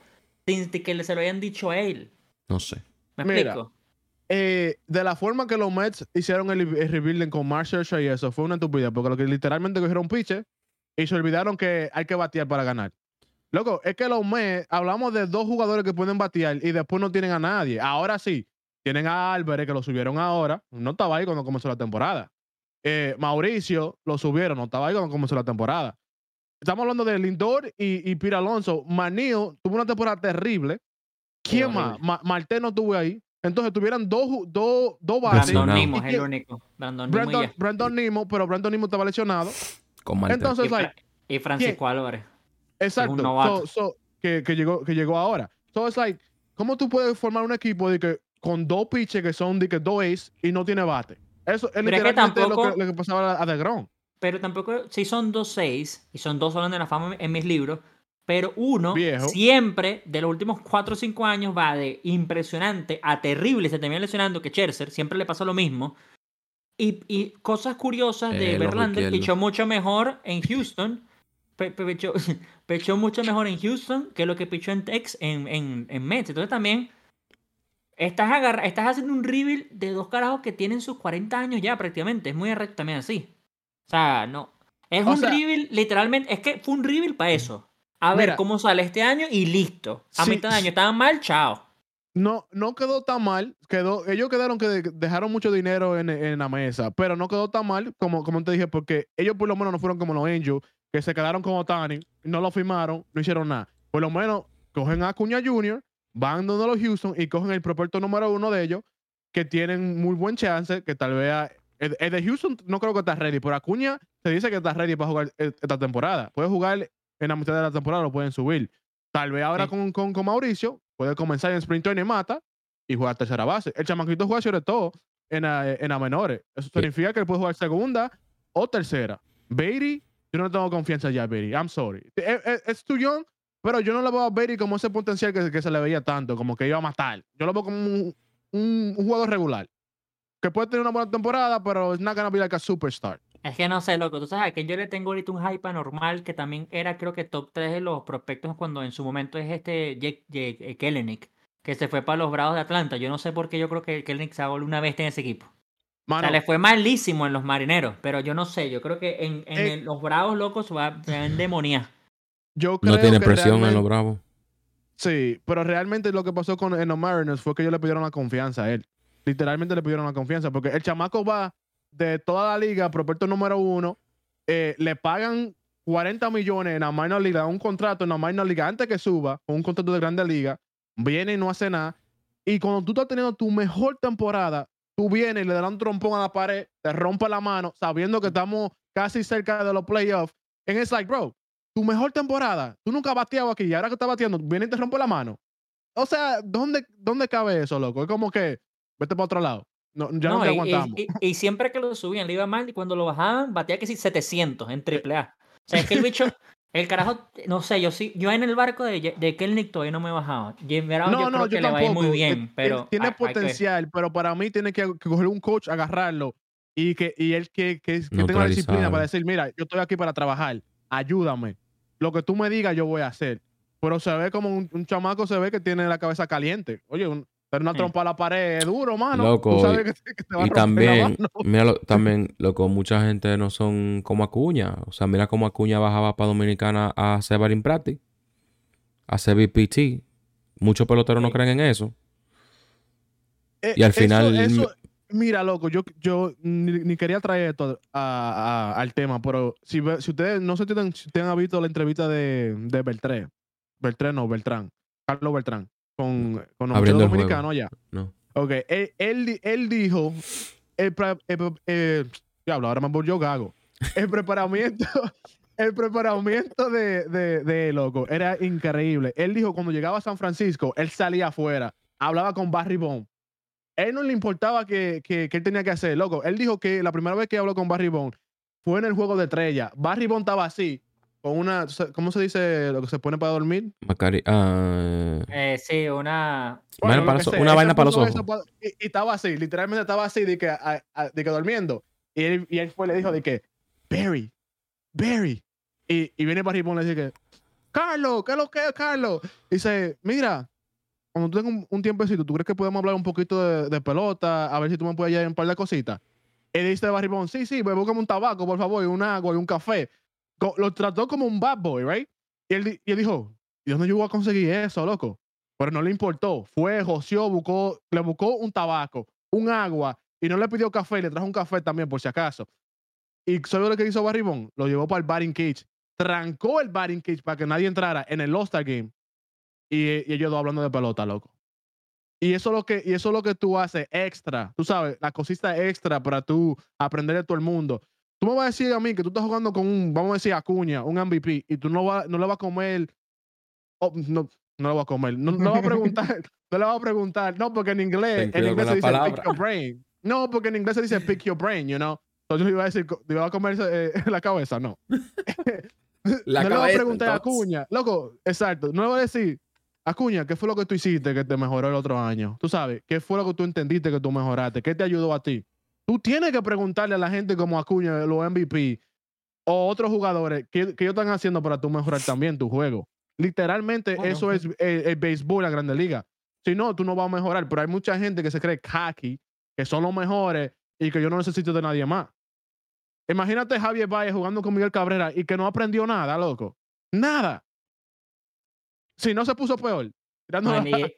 sin que le- se lo hayan dicho a él. No sé. ¿Me Mira, explico? Eh, de la forma que los Mets hicieron el, el rebuilding con Marshall y eso, fue una estupidez, porque lo que literalmente cogieron un pitcher y se olvidaron que hay que batear para ganar. Loco, es que los Mets, hablamos de dos jugadores que pueden batear y después no tienen a nadie. Ahora sí, tienen a Álvarez, que lo subieron ahora. No estaba ahí cuando comenzó la temporada. Eh, Mauricio lo subieron, no estaba ahí cuando comenzó la temporada. Estamos hablando de Lindor y, y Pira Alonso. Manil tuvo una temporada terrible. ¿Quién más? Ma- Marte no estuvo ahí. entonces tuvieran dos, dos, dos bases. Brandon. Nimo es el único. Brandon Nimo Brandon, ya. Brandon Nimo, pero Brandon Nimo estaba lesionado. Con. Entonces, Y, Fra- like, y Francisco Álvarez. exacto. novato. So, so, que, que llegó, que llegó ahora. So, it's like, ¿cómo tú puedes formar un equipo de que, con dos pitches que son de que dos ace y no tiene bate? Eso es que literalmente lo, tampoco- que, lo que pasaba a DeGrom. Pero tampoco, si son dos seis, y son dos salón de la fama en mis libros, pero uno Viejo. siempre, de los últimos 4 o 5 años, va de impresionante a terrible, se termina lesionando, que Scherzer siempre le pasa lo mismo. Y, y cosas curiosas de ojo Verlander, pichó mucho mejor en Houston, pe- pe- pichó, [LAUGHS] pichó mucho mejor en Houston que lo que pichó en Tex, en, en, en Mets. Entonces también estás, agarra- estás haciendo un reveal de dos carajos que tienen sus 40 años ya prácticamente. Es muy arrecto también así. O sea, no. Es O un sea- reveal, literalmente, es que fue un reveal para eso. A ver Mira. cómo sale este año y listo. A Sí, mitad de año estaban mal, chao. No, no quedó tan mal. Quedó, ellos quedaron que de- dejaron mucho dinero en, en la mesa, pero no quedó tan mal como, como te dije, porque ellos por lo menos no fueron como los Angels, que se quedaron con Otani, no lo firmaron, no hicieron nada. Por lo menos cogen a Acuña Jr., van donde los Houston y cogen el propuesto número uno de ellos, que tienen muy buen chance, que tal vez a- el, el de Houston no creo que está ready, pero Acuña se dice que está ready para jugar e- esta temporada. Puede jugar en la mitad de la temporada, lo pueden subir. Tal vez ahora Sí. con, con, con Mauricio puede comenzar en sprint training mata y jugar tercera base. El chamaquito juega sobre todo en la, en la menores. Eso Sí. significa que él puede jugar segunda o tercera. Beatty, yo no tengo confianza ya, Beatty. I'm sorry. Es, es, es too young, pero yo no le veo a Beatty como ese potencial que, que se le veía tanto, como que iba a matar. Yo lo veo como un, un, un jugador regular. Que puede tener una buena temporada, pero it's not gonna be like a superstar. Es que no sé, loco. Tú sabes que yo le tengo ahorita un hype anormal que también era, creo que top 3 de los prospectos cuando en su momento es este Jake, Jake eh, que se fue para los Bravos de Atlanta. Yo no sé por qué yo creo que Kelenic se una bestia en ese equipo. O Mano, sea, le fue malísimo en los marineros, pero yo no sé. Yo creo que en, en Eh. el- los Bravos locos se va a endemoniar. [LAUGHS] yo creo No tiene que presión en los bravos. Sí, pero realmente lo que pasó con en los Mariners fue que ellos le pidieron la confianza a él. Literalmente le pidieron la confianza porque el chamaco va de toda la liga, propuesto número uno, eh, le pagan 40 millones en la minor liga, un contrato en la minor liga antes que suba, con un contrato de grande liga, viene y no hace nada. Y cuando tú estás teniendo tu mejor temporada, tú vienes y le das un trompón a la pared, te rompe la mano, sabiendo que estamos casi cerca de los playoffs. En it's like, bro, tu mejor temporada, tú nunca has bateado aquí y ahora que estás bateando, viene y te rompe la mano. O sea, ¿dónde, dónde cabe eso, loco? Es como que vete para otro lado. No, ya no, No, te y, aguantamos. y- y- y siempre que lo subían le iba mal y cuando lo bajaban batía que sí 700 en triple A. O sea, es que el bicho, [LAUGHS] el carajo, no sé, yo sí, yo en el barco de, de Kelnick todavía no me he bajado. Jim Brown yo creo que le va a ir muy bien, pero tiene hay- hay que ver. potencial, pero para mí tiene que, que coger un coach, agarrarlo y que y él que, que, que tenga la disciplina para decir, mira, yo estoy aquí para trabajar, ayúdame. Lo que tú me digas, yo voy a hacer. Pero se ve como un, un chamaco, se ve que tiene la cabeza caliente. Oye, un, dar una Sí. trompa a la pared es duro, mano. Loco, Tú sabes que, te- que te va a Y también, mano. mira, también, loco, mucha gente no son como Acuña. O sea, mira cómo Acuña bajaba para Dominicana a hacer practice, a hacer BPT. Muchos peloteros no creen en eso. Eh, Y al eso- final- eso- mira, loco, yo, yo ni, ni quería traer esto a- a- al tema, pero si, si ustedes, no sé si ustedes han visto la entrevista de, de Beltré, Beltré no, Beltrán, Carlos Beltrán, con, con el dominicanos allá. No. Ok, él, él, di- él dijo, el, el pre- eh, diablo, ahora me volvió gago. El preparamiento, [LAUGHS] el preparamiento de, de, de loco era increíble. Él dijo cuando llegaba a San Francisco, él salía afuera, hablaba con Barry Bond. Él no le importaba que, que, que él tenía que hacer, loco. Él dijo que la primera vez que habló con Barry Bond fue en el juego de estrella. Barry Bond estaba así, con una, ¿cómo se dice lo que se pone para dormir? Macari- ah, Eh, sí, una... Lo para sea. una vaina para los ojos. pa- y, y estaba así, literalmente estaba así de que, a- a- de que durmiendo. Y él, y él fue y le dijo de que, Barry, Barry. Y, y viene Barry Bond y le dice que, Carlos, ¿qué es lo que es, Carlos? Dice, mira, cuando tú tengas un, tiempecito, ¿tú crees que podemos hablar un poquito de, pelota? A ver si tú me puedes en un par de cositas. Y dice Barry Bond, sí, sí, pues búscame un tabaco, por favor, y un agua y un café. Lo trató como un bad boy, right? Y él, y él dijo, ¿y dónde yo a conseguir eso, loco? Pero no le importó. Fue, joseó, buscó, le buscó un tabaco, un agua, y no le pidió café, le trajo un café también, por si acaso. Y ¿sabes lo que hizo Barry Bond? Lo llevó para el batting cage. Trancó el batting cage para que nadie entrara en el All-Star Game. Y, y ellos dos hablando de pelota, loco. Y eso, es lo que, y eso es lo que tú haces extra, tú sabes, la cosita extra para tú aprender de todo el mundo. Tú me vas a decir a mí que tú estás jugando con un, vamos a decir, Acuña, un MVP, y tú no, va, no le vas a comer, oh, no, no le vas a comer, no, no le vas a preguntar, [LAUGHS] [LAUGHS] no le vas a preguntar, no, porque en inglés, en inglés se dice pick palabra. your brain. No, porque en inglés se dice pick your brain, you know. Entonces yo le iba a decir, ¿te iba a comer eh, [LAUGHS] la cabeza? No. La no le vas a cabeza, preguntar a entonces. Acuña, loco, exacto, no le vas a decir, Acuña, ¿qué fue lo que tú hiciste que te mejoró el otro año? Tú sabes, ¿qué fue lo que tú entendiste que tú mejoraste? ¿Qué te ayudó a ti? Tú tienes que preguntarle a la gente como Acuña, los MVP o otros jugadores, ¿qué, qué ellos están haciendo para tú mejorar también tu juego? Literalmente, Bueno, eso es el, el béisbol, la Grande Liga. Si no, tú no vas a mejorar, pero hay mucha gente que se cree cocky, que son los mejores y que yo no necesito de nadie más. Imagínate Javier Valle jugando con Miguel Cabrera y que no aprendió nada, loco. Nada. Si no se puso peor.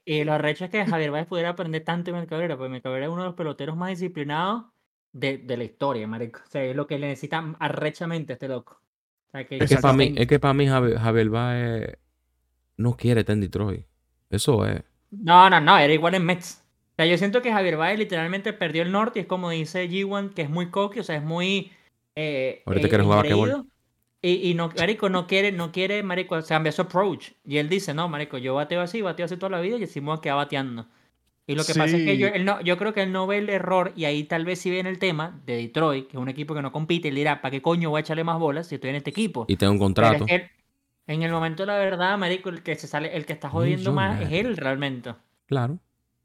Y, y lo recho es que Javier Báez pudiera aprender tanto de Mel Cabrera, porque Mel Cabrera es uno de los peloteros más disciplinados de, de la historia, marico. O sea, es lo que le necesita arrechamente a este loco. O sea, que Es que para mí, es que para mí Javier, Javier Baez no quiere estar en Detroit. Eso es. No, no, no, era igual en Mets. O sea, yo siento que Javier Baez literalmente perdió el norte y es como dice G1, que es muy cocky, o sea, es muy... Eh, Ahorita eh, quiere jugar basquetbol. Y, y no, marico, no quiere, no quiere, marico, o sea, cambia su approach. Y él dice, no, marico, yo bateo así, bateo así toda la vida y así me voy a quedar bateando. Y lo que pasa es que yo, Sí. él no, yo creo que él no ve el error y ahí tal vez si ve en el tema de Detroit, que es un equipo que no compite, él dirá, ¿para qué coño voy a echarle más bolas si estoy en este equipo? Y tengo un Pero contrato. es que él- en el momento de la verdad, marico, el que se sale, el que está jodiendo más es él realmente. Claro.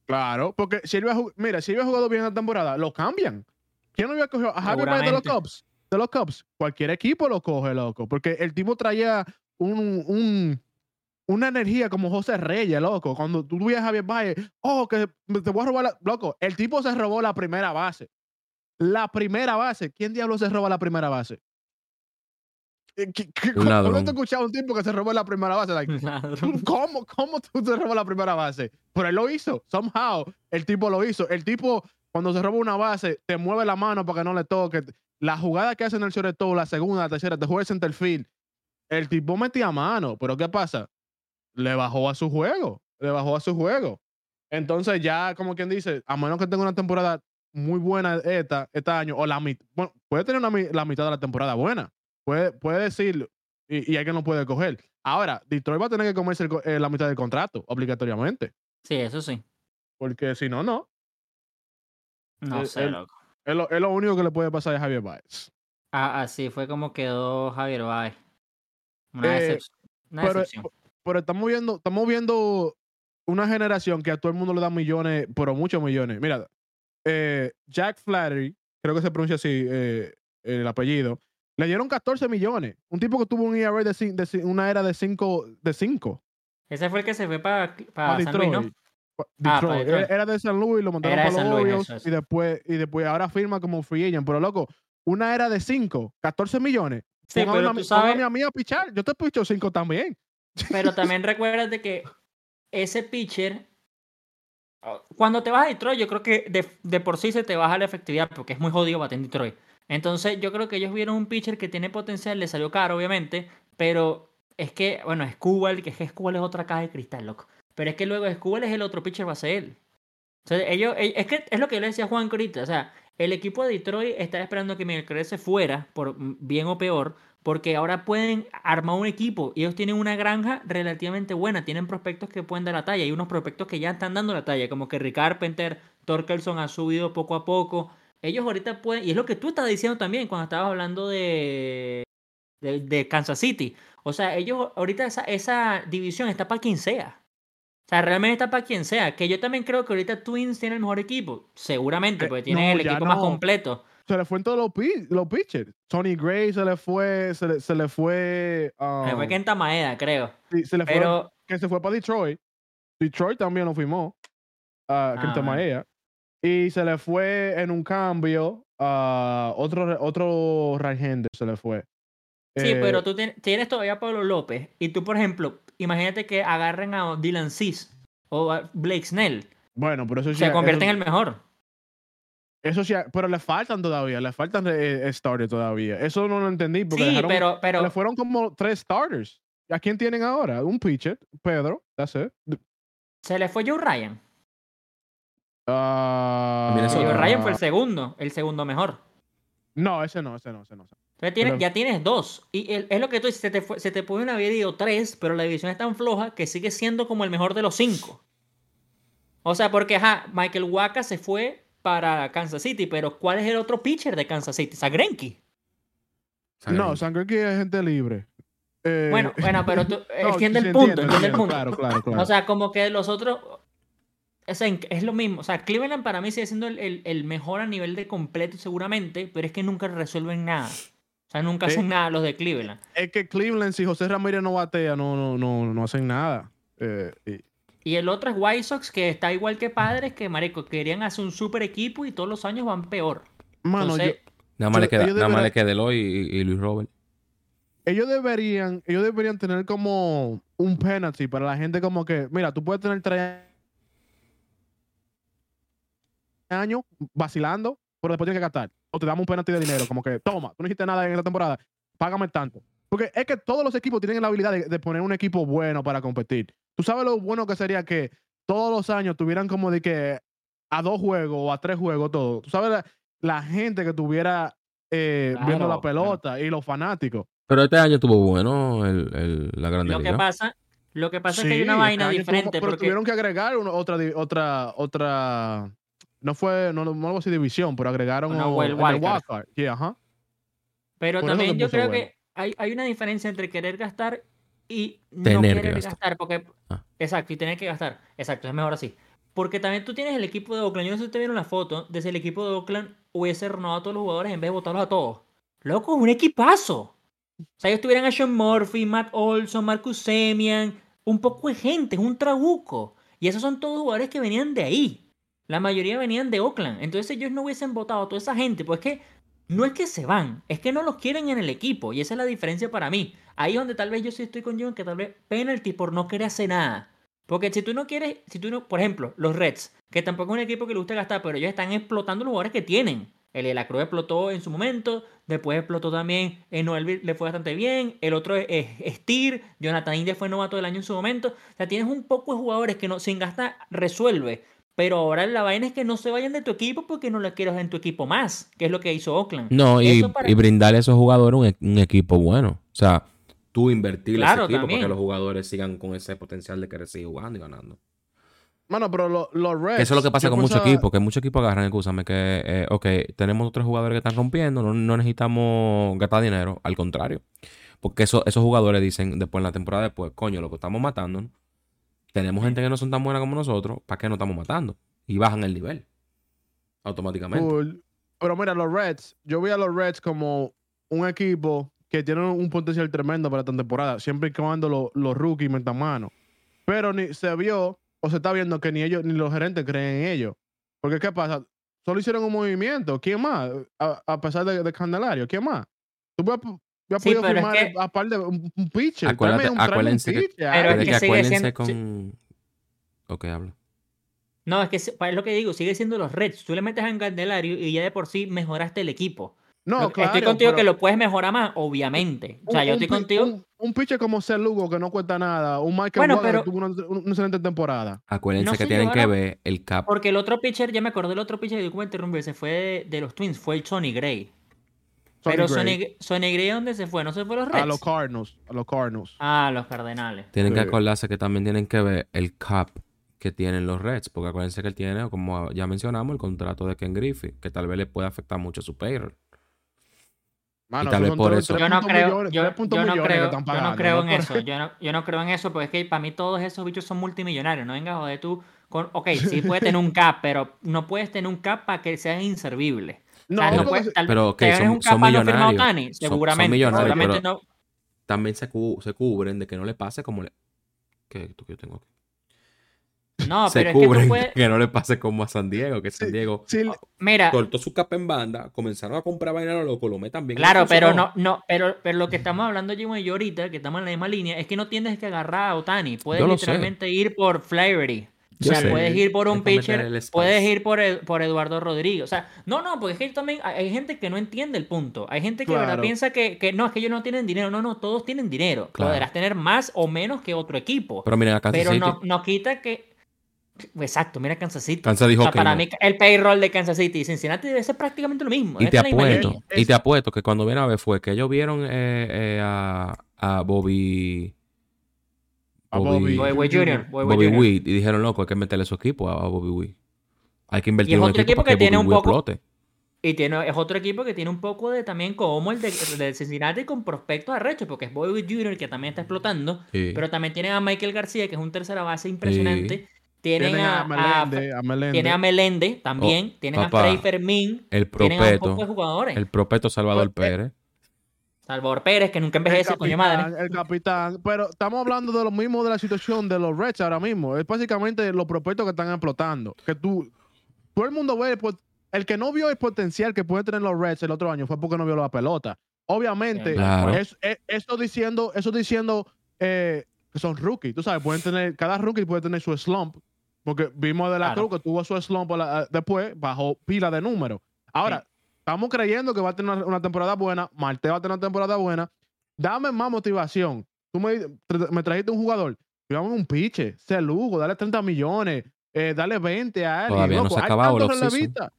Claro, porque si él hubiera jug- mira, si él hubiera jugado bien la temporada, lo cambian. ¿Quién no hubiera cogido a Javier de los. Cubs? De los Cubs. Cualquier equipo lo coge, loco. Porque el tipo traía un, un- una energía como José Reyes, loco. Cuando tú veías a Javier Baez, oh, que te voy a robar la... Loco, el tipo se robó la primera base. La primera base. ¿Quién diablo se roba la primera base? Eh, ¿qué- qué- Un ¿Cuándo ladrón. te he escuchado a un tipo que se robó la primera base? Like. [LAUGHS] [LAUGHS] ¿Cómo, ¿Cómo tú te robas la primera base? Pero él lo hizo. Somehow, el tipo lo hizo. El tipo, cuando se roba una base, te mueve la mano para que no le toque. La jugada que hace en el sobre todo, la segunda, la tercera, te juega el centerfield. El tipo metía mano. Pero ¿qué pasa? Le bajó a su juego. Le bajó a su juego. Entonces, ya, como quien dice, a menos que tenga una temporada muy buena esta, este año, o la mitad, bueno, puede tener una la mitad de la temporada buena. Puede, puede decirlo. Y, y hay que no puede coger. Ahora, Detroit va a tener que comerse el eh, la mitad del contrato, obligatoriamente. Sí, eso sí. Porque si no, no. No El- sé, el- loco. Es lo, es lo único que le puede pasar a Javier Baez. Ah, así fue como quedó Javier Baez. Una, Eh, decep- una Pero, decepción. pero estamos viendo, estamos viendo una generación que a todo el mundo le da millones, pero muchos millones. Mira, eh, Jack Flattery, creo que se pronuncia así eh, el apellido, le dieron 14 millones. Un tipo que tuvo un ERA de, de una era de 5 de 5 Ese fue el que se fue para a San Luis, Detroit. ¿no? Pa- Ah, Detroit. Detroit. Era- de San Luis, lo de para los San Luis, Orioles eso, eso. y después y después ahora firma como free agent. Pero loco, una era de 5, 14 millones. Sí, pero a tú mí- sabes- a mí a pichar. Yo te picho 5 también. Pero [LAUGHS] también recuérdate que ese pitcher, oh, cuando te vas a Detroit, yo creo que de, de por sí se te baja la efectividad porque es muy jodido bater en Detroit. Entonces, yo creo que ellos vieron un pitcher que tiene potencial, le salió caro, obviamente, pero es que, bueno, Skubal, que es que Skubal es otra caja de cristal, loco. Pero es que luego Skubal es el otro pitcher, va a ser él. Ellos, eh, es lo que yo le decía a Juan ahorita, o sea, el equipo de Detroit está esperando que Miguel Cruz se fuera, por bien o peor, porque ahora pueden armar un equipo. y Ellos tienen una granja relativamente buena, tienen prospectos que pueden dar la talla. Hay unos prospectos que ya están dando la talla, como que Rick Carpenter, Torkelson ha subido poco a poco. Ellos ahorita pueden, y es lo que tú estabas diciendo también cuando estabas hablando de, de, de Kansas City. O sea, ellos ahorita esa, esa división está para quien sea. Sea, realmente está para quien sea. Que yo también creo que ahorita Twins tiene el mejor equipo. Seguramente, Eh, porque tiene no, el equipo más completo. Se le fue en todos los, pi- los pitchers. Tony Gray se le fue, se le, se le fue. Se fue um, Kenta Maeda, creo. sí, se le fue Pero que se fue para Detroit. Detroit también lo firmó. a Kenta Ah. Maeda. Y se le fue en un cambio a otro, otro right-hander se le fue. Sí, Eh, pero tú tien- tienes todavía a Pablo López. Y tú, por ejemplo, imagínate que agarren a Dylan Cis o a Blake Snell. Bueno, pero eso sí. Se convierte en el mejor. eso sí, pero le faltan todavía, le faltan eh, starters todavía. Eso no lo entendí porque Sí, dejaron- pero, pero le fueron como tres starters. ¿A quién tienen ahora? Un pitcher, Pedro, that's it. se le fue Joe Ryan. Ah, Minnesota. Joe Ryan fue el segundo, el segundo mejor. No, ese no, ese no, ese no. Entonces tienes- Pero- ya tienes dos. Y el- es lo que tú dices, se te, fue- se te puede haber ido tres, pero la división es tan floja que sigue siendo como el mejor de los cinco. O sea, porque ajá, Michael Waka se fue para Kansas City, pero ¿cuál es el otro pitcher de Kansas City? Zagrenki. No, Sangre es gente libre. Eh, Bueno, [LAUGHS] bueno, pero tú no, entiende sí el punto, entiende el punto. Claro, claro, claro. O sea, como que los otros. Es, en- es lo mismo. O sea, Cleveland para mí sigue siendo el, el- el mejor a nivel de completo, seguramente, pero es que nunca resuelven nada. O sea, nunca hacen nada los de Cleveland. es que Cleveland, si José Ramírez no batea, no, no, no, no hacen nada. Eh, y- Y el otro es White Sox, que está igual que Padres, que marico, querían hacer un super equipo y todos los años van peor. mano, Entonces, yo- Nada más le queda, ellos nada más le queda Eloy y, y Luis Robert. ellos deberían, ellos deberían tener como un penalty para la gente como que, mira, tú puedes tener tres años vacilando, pero después tienes que gastar. O te damos un penalty de dinero, como que, toma, tú no hiciste nada en esta temporada, págame tanto. Porque es que todos los equipos tienen la habilidad de, de poner un equipo bueno para competir. Tú sabes lo bueno que sería que todos los años tuvieran como de que a dos juegos o a tres juegos todo. Tú sabes la, la gente que tuviera eh, viendo la Claro, pelota y los fanáticos. Pero este año estuvo bueno el, el- la Grande Lo que pasa, lo que pasa es que hay una este vaina diferente. tuvo- pero porque tuvieron que agregar una- otra, di- otra, otra. No fue, no, no algo así división, pero agregaron Una o- el wildcard. wildcard. Sí, ajá. Pero Por también yo creo bueno. que hay, hay una diferencia entre querer gastar y no Tener que querer gastar. gastar. Porque, Ah. Exacto, y tener que gastar. Exacto, es mejor así. Porque también tú tienes el equipo de Oakland. Yo no sé si ustedes vieron la foto de si el equipo de Oakland hubiese renovado a todos los jugadores en vez de votarlos a todos. Loco, es un equipazo. O sea, ellos tuvieran a Sean Murphy, Matt Olson, Marcus Semian, un poco de gente, es un trabuco. Y esos son todos jugadores que venían de ahí. La mayoría venían de Oakland. Entonces ellos no hubiesen votado a toda esa gente. Pues es que no es que se van, es que no los quieren en el equipo. Y esa es la diferencia para mí. Ahí es donde tal vez yo sí estoy con John, que tal vez penalty por no querer hacer nada. Porque si tú no quieres, si tú no, por ejemplo, los Reds, que tampoco es un equipo que le gusta gastar, pero ellos están explotando los jugadores que tienen. El de la Cruz explotó en su momento, después explotó también, en Noel le fue bastante bien, el otro es, es Steer, Jonathan India fue novato del año en su momento. O sea, tienes un poco de jugadores que no, sin gastar resuelve. Pero ahora la vaina es que no se vayan de tu equipo porque no los quieres en tu equipo más, que es lo que hizo Oakland. No, y, Eso para- y brindarle a esos jugadores un, e- un equipo bueno. O sea, tú invertirle Claro, ese equipo también. para que los jugadores sigan con ese potencial de querer seguir jugando y ganando. Mano, pero lo- los Reds. Que eso es lo que pasa con muchos pensaba- equipos, que muchos equipos agarran, escúchame, que, eh, ok, tenemos otros jugadores que están rompiendo, no, no necesitamos gastar dinero, al contrario. Porque eso, esos jugadores dicen después en la temporada después, coño, lo que estamos matando, tenemos gente que no son tan buena como nosotros, ¿para qué no estamos matando? Y bajan el nivel. Automáticamente. Cool. Pero mira, los Reds, yo vi a los Reds como un equipo que tiene un potencial tremendo para esta temporada, siempre y cuando lo- los rookies metan mano. Pero ni se vio o se está viendo que ni ellos ni los gerentes creen en ellos. Porque ¿qué pasa? Solo hicieron un movimiento. ¿Quién más? A, a pesar de, de Candelario, ¿quién más? Tú hubieras hubieras Sí, podido pero es firmar que- aparte un, un pitcher. Acuérdate- Tráeme un- tráeme un acuérdense que- pitcher, Pero es que que sigue acuérdense siendo- con... Ok, habla. No, es que es lo que digo, sigue siendo los Reds. Tú le metes a Candelario y ya de por sí mejoraste el equipo. No, Lo- claro. estoy contigo pero- que lo puedes mejorar más, obviamente. O sea, yo estoy contigo. Un, un pitcher como Ser Lugo que no cuesta nada. Un Michael Bueno, pero- que tuvo una, una excelente temporada. Acuérdense No que tienen que ver el cap. Porque el otro pitcher, ya me acordé, el otro pitcher de me interrumpir, se fue de, de los Twins, fue el Sonny Gray. Pero Sonny Gray. Sonny, Sonny Gray, ¿dónde se fue? ¿No se fue a los Reds? A los Cardinals. A los Cardinals. Ah, los Cardenales. Tienen que acordarse que también tienen que ver el cap que tienen los Reds, porque acuérdense que él tiene, como ya mencionamos, el contrato de Ken Griffey, que tal vez le puede afectar mucho a su payroll. Mano, tal vez por eso. Yo no creo, millones- yo, yo no creo, están yo pagando, no creo en eso. Yo no, yo no creo en eso, porque es que para mí todos esos bichos son multimillonarios. No vengas a joder tú con. Ok, sí [LAUGHS] puedes tener un cap, pero no puedes tener un cap para que seas inservible. No, o sea, no porque puedes, se- tal, Pero, ganes son- un millonarios. Otani, Son- son seguramente. millonarios, seguramente pero- no. También se, cu- se cubren de que no le pase como le... ¿Qué tú que yo tengo aquí? No, se pero es que cubren puedes. que no le pase como a San Diego, que San Diego sí, Mira, cortó su cap en banda, comenzaron a comprar vaina a lo loco, lo metan bien. y Claro, pero no, no, pero, pero lo que estamos hablando Jimmy y yo ahorita, que estamos en la misma línea, es que no tienes que agarrar a Otani. Puedes sé. literalmente ir por Flaherty. O sea, sé. puedes ir por un pitcher, puedes ir por, el- por Eduardo Rodríguez. O sea, no, no, porque es que también hay, gente que no entiende el punto. Hay gente que de verdad Claro. piensa que, que no, es que ellos no tienen dinero. No, no, todos tienen dinero. Claro. Podrás tener más o menos que otro equipo. Pero miren, a Kansas Pero City, no, no quita que. Exacto, mira Kansas City. Kansas dijo O sea, que para no. mí el payroll de Kansas City y Cincinnati debe ser prácticamente lo mismo. Y te apuesto, y te apuesto que cuando viene a ver fue que ellos vieron eh, eh, a, a Bobby. A Bobby. Boy, Boy Jr., Boy, Boy Bobby Jr. Witt, y dijeron, loco, hay que meterle su equipo a, a Bobby Witt. Hay que invertir Y es en un otro equipo, que que tiene Bobby un poco- explote. Y tiene, es otro equipo que tiene un poco de también como el de, de Cincinnati con prospectos arrechos, porque es Boy Jr. que también está explotando, Sí. pero también tienen a Michael García, que es un tercera base impresionante. Tienen, Tienen a, a Melende, a Melende. tienen a Melende también, tienen papá, a Frey Fermín, El tienen a un poco de propeto, jugadores. el propeto Salvador Pues, eh, Pérez. Salvador Pérez, que nunca envejece, coño madre. capitán, el capitán. Pero estamos hablando de lo mismo de la situación de los Reds ahora mismo. Es básicamente los prospectos que están explotando. Que tú, todo el mundo ve, el, que no vio el potencial que pueden tener los Reds el otro año fue porque no vio la pelota. Obviamente, Claro. es, es- eso diciendo, eso diciendo eh, que son rookies. Tú sabes, pueden tener, cada rookie puede tener su slump. Porque vimos de la Claro. Cruz que tuvo su slump la- después, bajo pila de números. Ahora, estamos creyendo que va a tener una, una temporada buena. Marte va a tener una temporada buena. Dame más motivación. Tú me, me trajiste un jugador. Dame un piche. Sé Lugo, dale 30 millones. eh, dale 20 a él. Todavía no se ha acabado relevistas.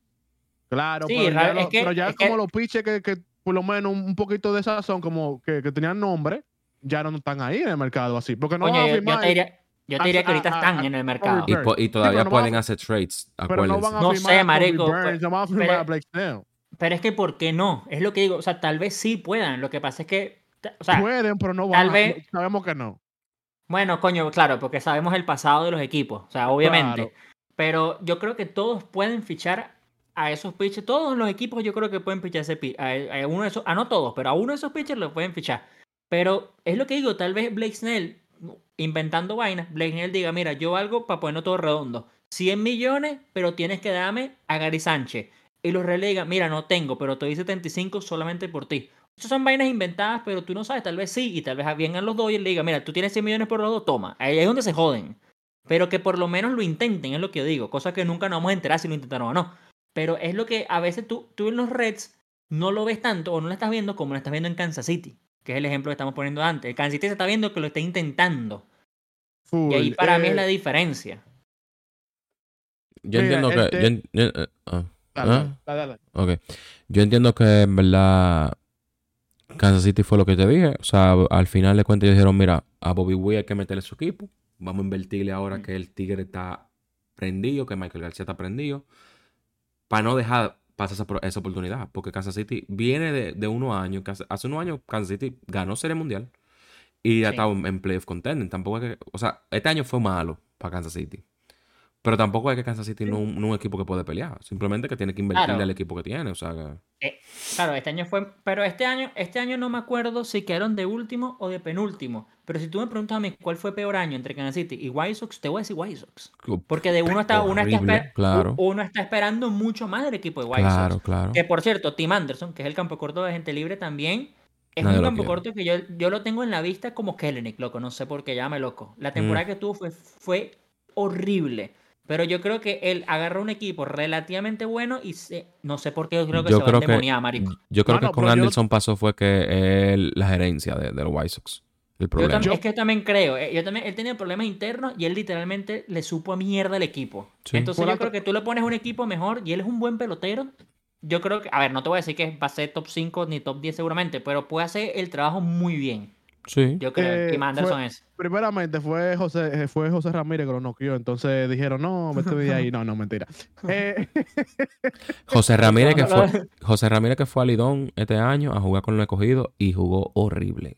Claro, Sí, pero, ya, lo- que- pero ya es que- como los piches que, que por lo menos un, poquito de sazón, como que, que tenían nombre, ya no están ahí en el mercado así. Porque no van a yo, yo firmar. te diría, yo te diría que ahorita a- están a- en el a- mercado. Y, todavía no pueden a- hacer trades, pero no acuérdense. van a No firmar sé, marico, Burns, no van a firmar pero- a Blake Snell. Pero es que, ¿por qué no? Es lo que digo. O sea, tal vez sí puedan. Lo que pasa es que. O sea, Pueden, pero no tal van a- vez- Sabemos que no. bueno, coño, claro, porque sabemos el pasado de los equipos. O sea, obviamente. Claro. Pero yo creo que todos pueden fichar a esos pitchers. Todos los equipos yo creo que pueden fichar ese a, a uno de esos. Ah, no todos, pero a uno de esos pitchers lo pueden fichar. Pero es lo que digo, tal vez Blake Snell, inventando vainas, Blake Snell diga, mira, yo algo para ponerlo todo redondo. 100 millones, pero tienes que darme a Gary Sánchez. Y los Reyes le digan, mira, no tengo, pero te doy 75 solamente por ti. Esas son vainas inventadas, pero tú no sabes, tal vez sí, y tal vez vengan los dos y le digan, mira, tú tienes 100 millones por los dos, toma. Ahí es donde se joden. Pero que por lo menos lo intenten, es lo que yo digo. Cosa que nunca nos vamos a enterar si lo intentaron o no. Pero es lo que a veces tú, tú en los Reds no lo ves tanto o no lo estás viendo como lo estás viendo en Kansas City. Que es el ejemplo que estamos poniendo antes. El Kansas City se está viendo que lo está intentando. Y ahí para mí es Eh, la diferencia. Yo Mira, entiendo que... este- yo yo- eh, ah, dale, ¿ah? dale, dale. Ok. Yo entiendo que en verdad Kansas City fue lo que te dije. O sea, al final de cuentas ellos dijeron, mira, a Bobby Witt hay que meterle su equipo. Vamos a invertirle ahora Mm. que el Tigre está prendido, que Michael García está prendido. Para no dejar pasar esa, esa oportunidad. Porque Kansas City viene de, de unos años. Hace unos años Kansas City ganó Serie Mundial. Y ha Sí. estado en- en playoff contending. Tampoco es que... O sea, este año fue malo para Kansas City. Pero tampoco es que Kansas City no, no es un equipo que puede pelear. Simplemente que tiene que invertirle Claro. al equipo que tiene. O sea, que- Eh, claro, este año fue. Pero este año, este año no me acuerdo si quedaron de último o de penúltimo. Pero si tú me preguntas a mí cuál fue peor año entre Kansas City y White Sox, te voy a decir White Sox. Porque de uno está, uno está, esper- claro. uno está esperando mucho más del equipo de White Claro, Sox. claro. Que por cierto, Tim Anderson, que es el campo corto de gente libre también, es Nadie un campo corto que yo, yo lo tengo en la vista como Kellenic, loco. No sé por qué, llame loco. La Mm. temporada que tuvo fue, fue horrible. Pero yo creo que él agarró un equipo relativamente bueno y se- no sé por qué yo creo que Yo se creo va a endemoniar, marico. Yo creo Mano, que con yo- Anderson pasó fue que él, la gerencia de, de los White Sox. El Yo problema. tam- es que yo también creo. eh, Yo también, él tenía problemas internos y él literalmente le supo a mierda al equipo. Sí. Entonces yo la creo que tú le pones un equipo mejor y él es un buen pelotero. Yo creo que, a ver, no te voy a decir que va a ser top 5 ni top 10 seguramente, pero puede hacer el trabajo muy bien. Sí. Yo creo Eh, que Tim Anderson fue- es. Primeramente fue José, eh, fue José Ramírez que lo noqueó, entonces dijeron, no, vete de ahí. No, no, mentira. [LAUGHS] Eh, [LAUGHS] José Ramírez que fue. José Ramírez que fue a Lidón este año a jugar con los escogidos y jugó horrible.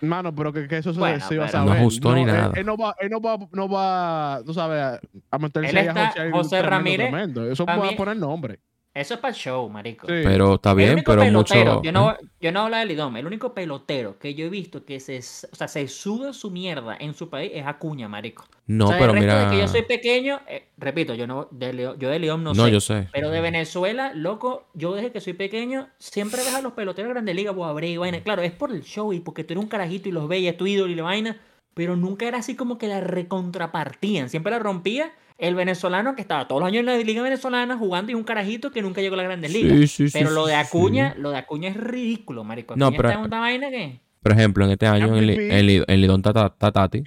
mano, pero que, que eso se, Bueno, se iba a pero- No saber. ajustó ni él- nada. Él, no va, él no va, no va, tú sabes, a, meterse Él ahí a José tremendo, Ramírez, tremendo. Eso para va a poner nombre. Eso es para el show, marico. Sí. Pero está bien, pero pelotero, mucho. yo no, ¿eh? yo no hablo de Lidom, el único pelotero que yo he visto que se, o sea, se sube su mierda en su país es Acuña, marico. No, o sea, pero el resto mira. de que yo soy pequeño, eh, repito, yo no de Leo- yo de León no, No, sé. yo sé. Pero de Venezuela, loco, yo desde que soy pequeño, siempre ves a los peloteros de Grande Liga, Boabré y vaina. Claro, es por el show y porque tú eres un carajito y los veías, tu ídolo y la vaina. Pero nunca era así como que la recontrapartían. Siempre la rompía el venezolano que estaba todos los años en la liga venezolana jugando y un carajito que nunca llegó a las Grandes Ligas. Sí, sí, sí, pero lo sí, de sí. Acuña, lo de Acuña es ridículo, marico. No, pero- está en una vaina que... Por ejemplo, en este año en, Li- en Lidón Tati.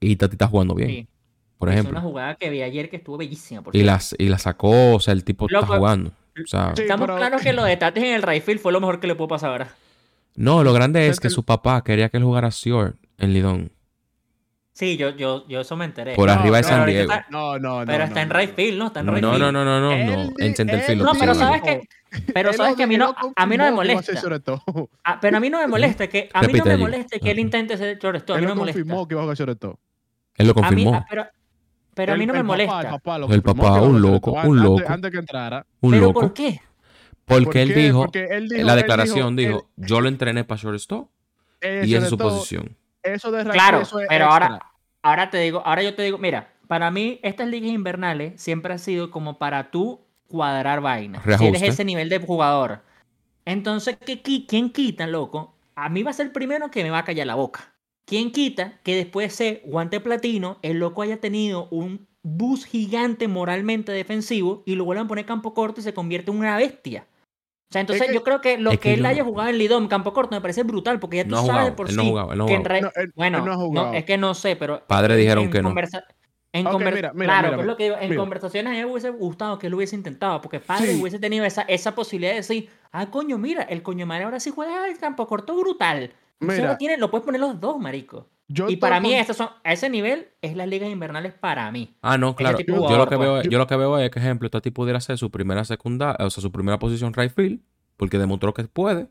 Y Tati está jugando bien. Sí. por ejemplo. una jugada que vi ayer que estuvo bellísima. por Y las y la sacó, o sea, el tipo está jugando. O sea, Sí, Estamos pero- claros que lo de Tatis en el right field fue lo mejor que le pudo pasar ahora. no, lo grande es que el- su papá quería que él jugara short en Lidón. Sí, yo, yo, yo eso me enteré. Por No, arriba de no, San Diego. está- No, no, no. pero no, está en no, right no. field, ¿no? Está en No, right no, field. no, no, no, no, di- En Centerfield. No, pero sabes que, pero sabes que a mí no, a mí no me a molesta. shortstop. Ah, pero a mí no me molesta que a mí no me molesta que él Ajá. intente ser shortstop. A Él mí lo no me confirmó que iba a jugar shortstop. Él lo A mí, confirmó. ah, pero, pero a mí El- no me el papá, molesta. el papá, El a un loco, un loco. Antes que entrara. Un pero loco. ¿por qué? Porque ¿Por él qué? dijo, Porque él dijo- en la él declaración dijo, yo lo entrené para shortstop él- y esa es su posición. Eso de Claro, eso es pero extra. ahora, ahora te digo, ahora yo te digo, mira, para mí estas ligas invernales siempre ha sido como para tú cuadrar vainas. Si eres ese nivel de jugador. Entonces, ¿qué, qui- ¿quién quita, loco? A mí va a ser el primero que me va a callar la boca. ¿Quién quita que después de ser guante platino, el loco haya tenido un bus gigante moralmente defensivo y lo vuelvan a poner campo corto y se convierte en una bestia? O sea, entonces que- yo creo que lo es que, que él yo haya no- jugado en Lidom campo corto me parece brutal porque ya tú No sabes jugado, por él no ha sí jugado, él no ha que en jugado. re- No, él- bueno, él no ha no, jugado. es que no sé, pero Padres dijeron en que no. conversa- En Ok, conver- mira, mira, claro, mira, pero es lo que digo, en mira. conversaciones a me hubiese gustado que él hubiese intentado, porque padre Sí. hubiese tenido esa, esa posibilidad de decir, ah, coño, mira, el coño madre ahora sí juega el campo corto brutal. Mira. lo, tiene, lo puedes poner los dos, marico. Yo y para mí, con- esas son, a ese nivel, es las ligas invernales para mí. Ah, no, claro. Yo lo que pues. veo, yo lo que veo es que, ejemplo, este tipo pudiera hacer su primera secundaria, o sea, su primera posición right field, porque demostró que puede.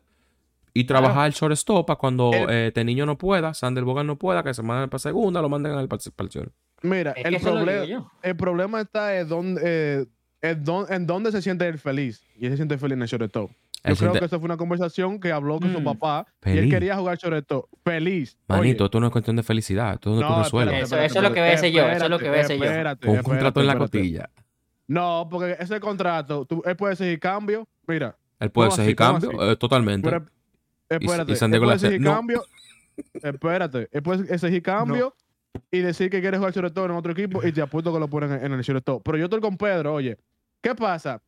Y Claro. trabajar el shortstop para cuando El- eh, este niño no pueda, Sander Bogan no pueda, que se manden para segunda, lo manden al para el short. Mira, Es el problema, el problema está en dónde, eh, en dónde, en dónde se siente él feliz. Y él se siente feliz en el shortstop. Yo Él creo siente- que eso fue una conversación que habló con su Mm. papá y él quería jugar shortstop. Feliz. Manito, esto no es cuestión de felicidad, esto no, tú resuelves. Eso- eso es lo que voy a decir yo, eso es lo que voy a decir yo. espérate, Con un contrato en la cotilla. No, porque ese contrato, tú, él puede exigir cambio. Mira, Él puede ¿Cómo exigir cambio, eh, totalmente. pero- espérate. y San él Diego puede le hace- exigir no. cambio. espérate. Él puede exigir cambio y decir que quiere jugar shortstop en otro equipo y te apuesto que lo ponen en, en el shortstop. Pero yo estoy con Pedro, oye. ¿Qué pasa?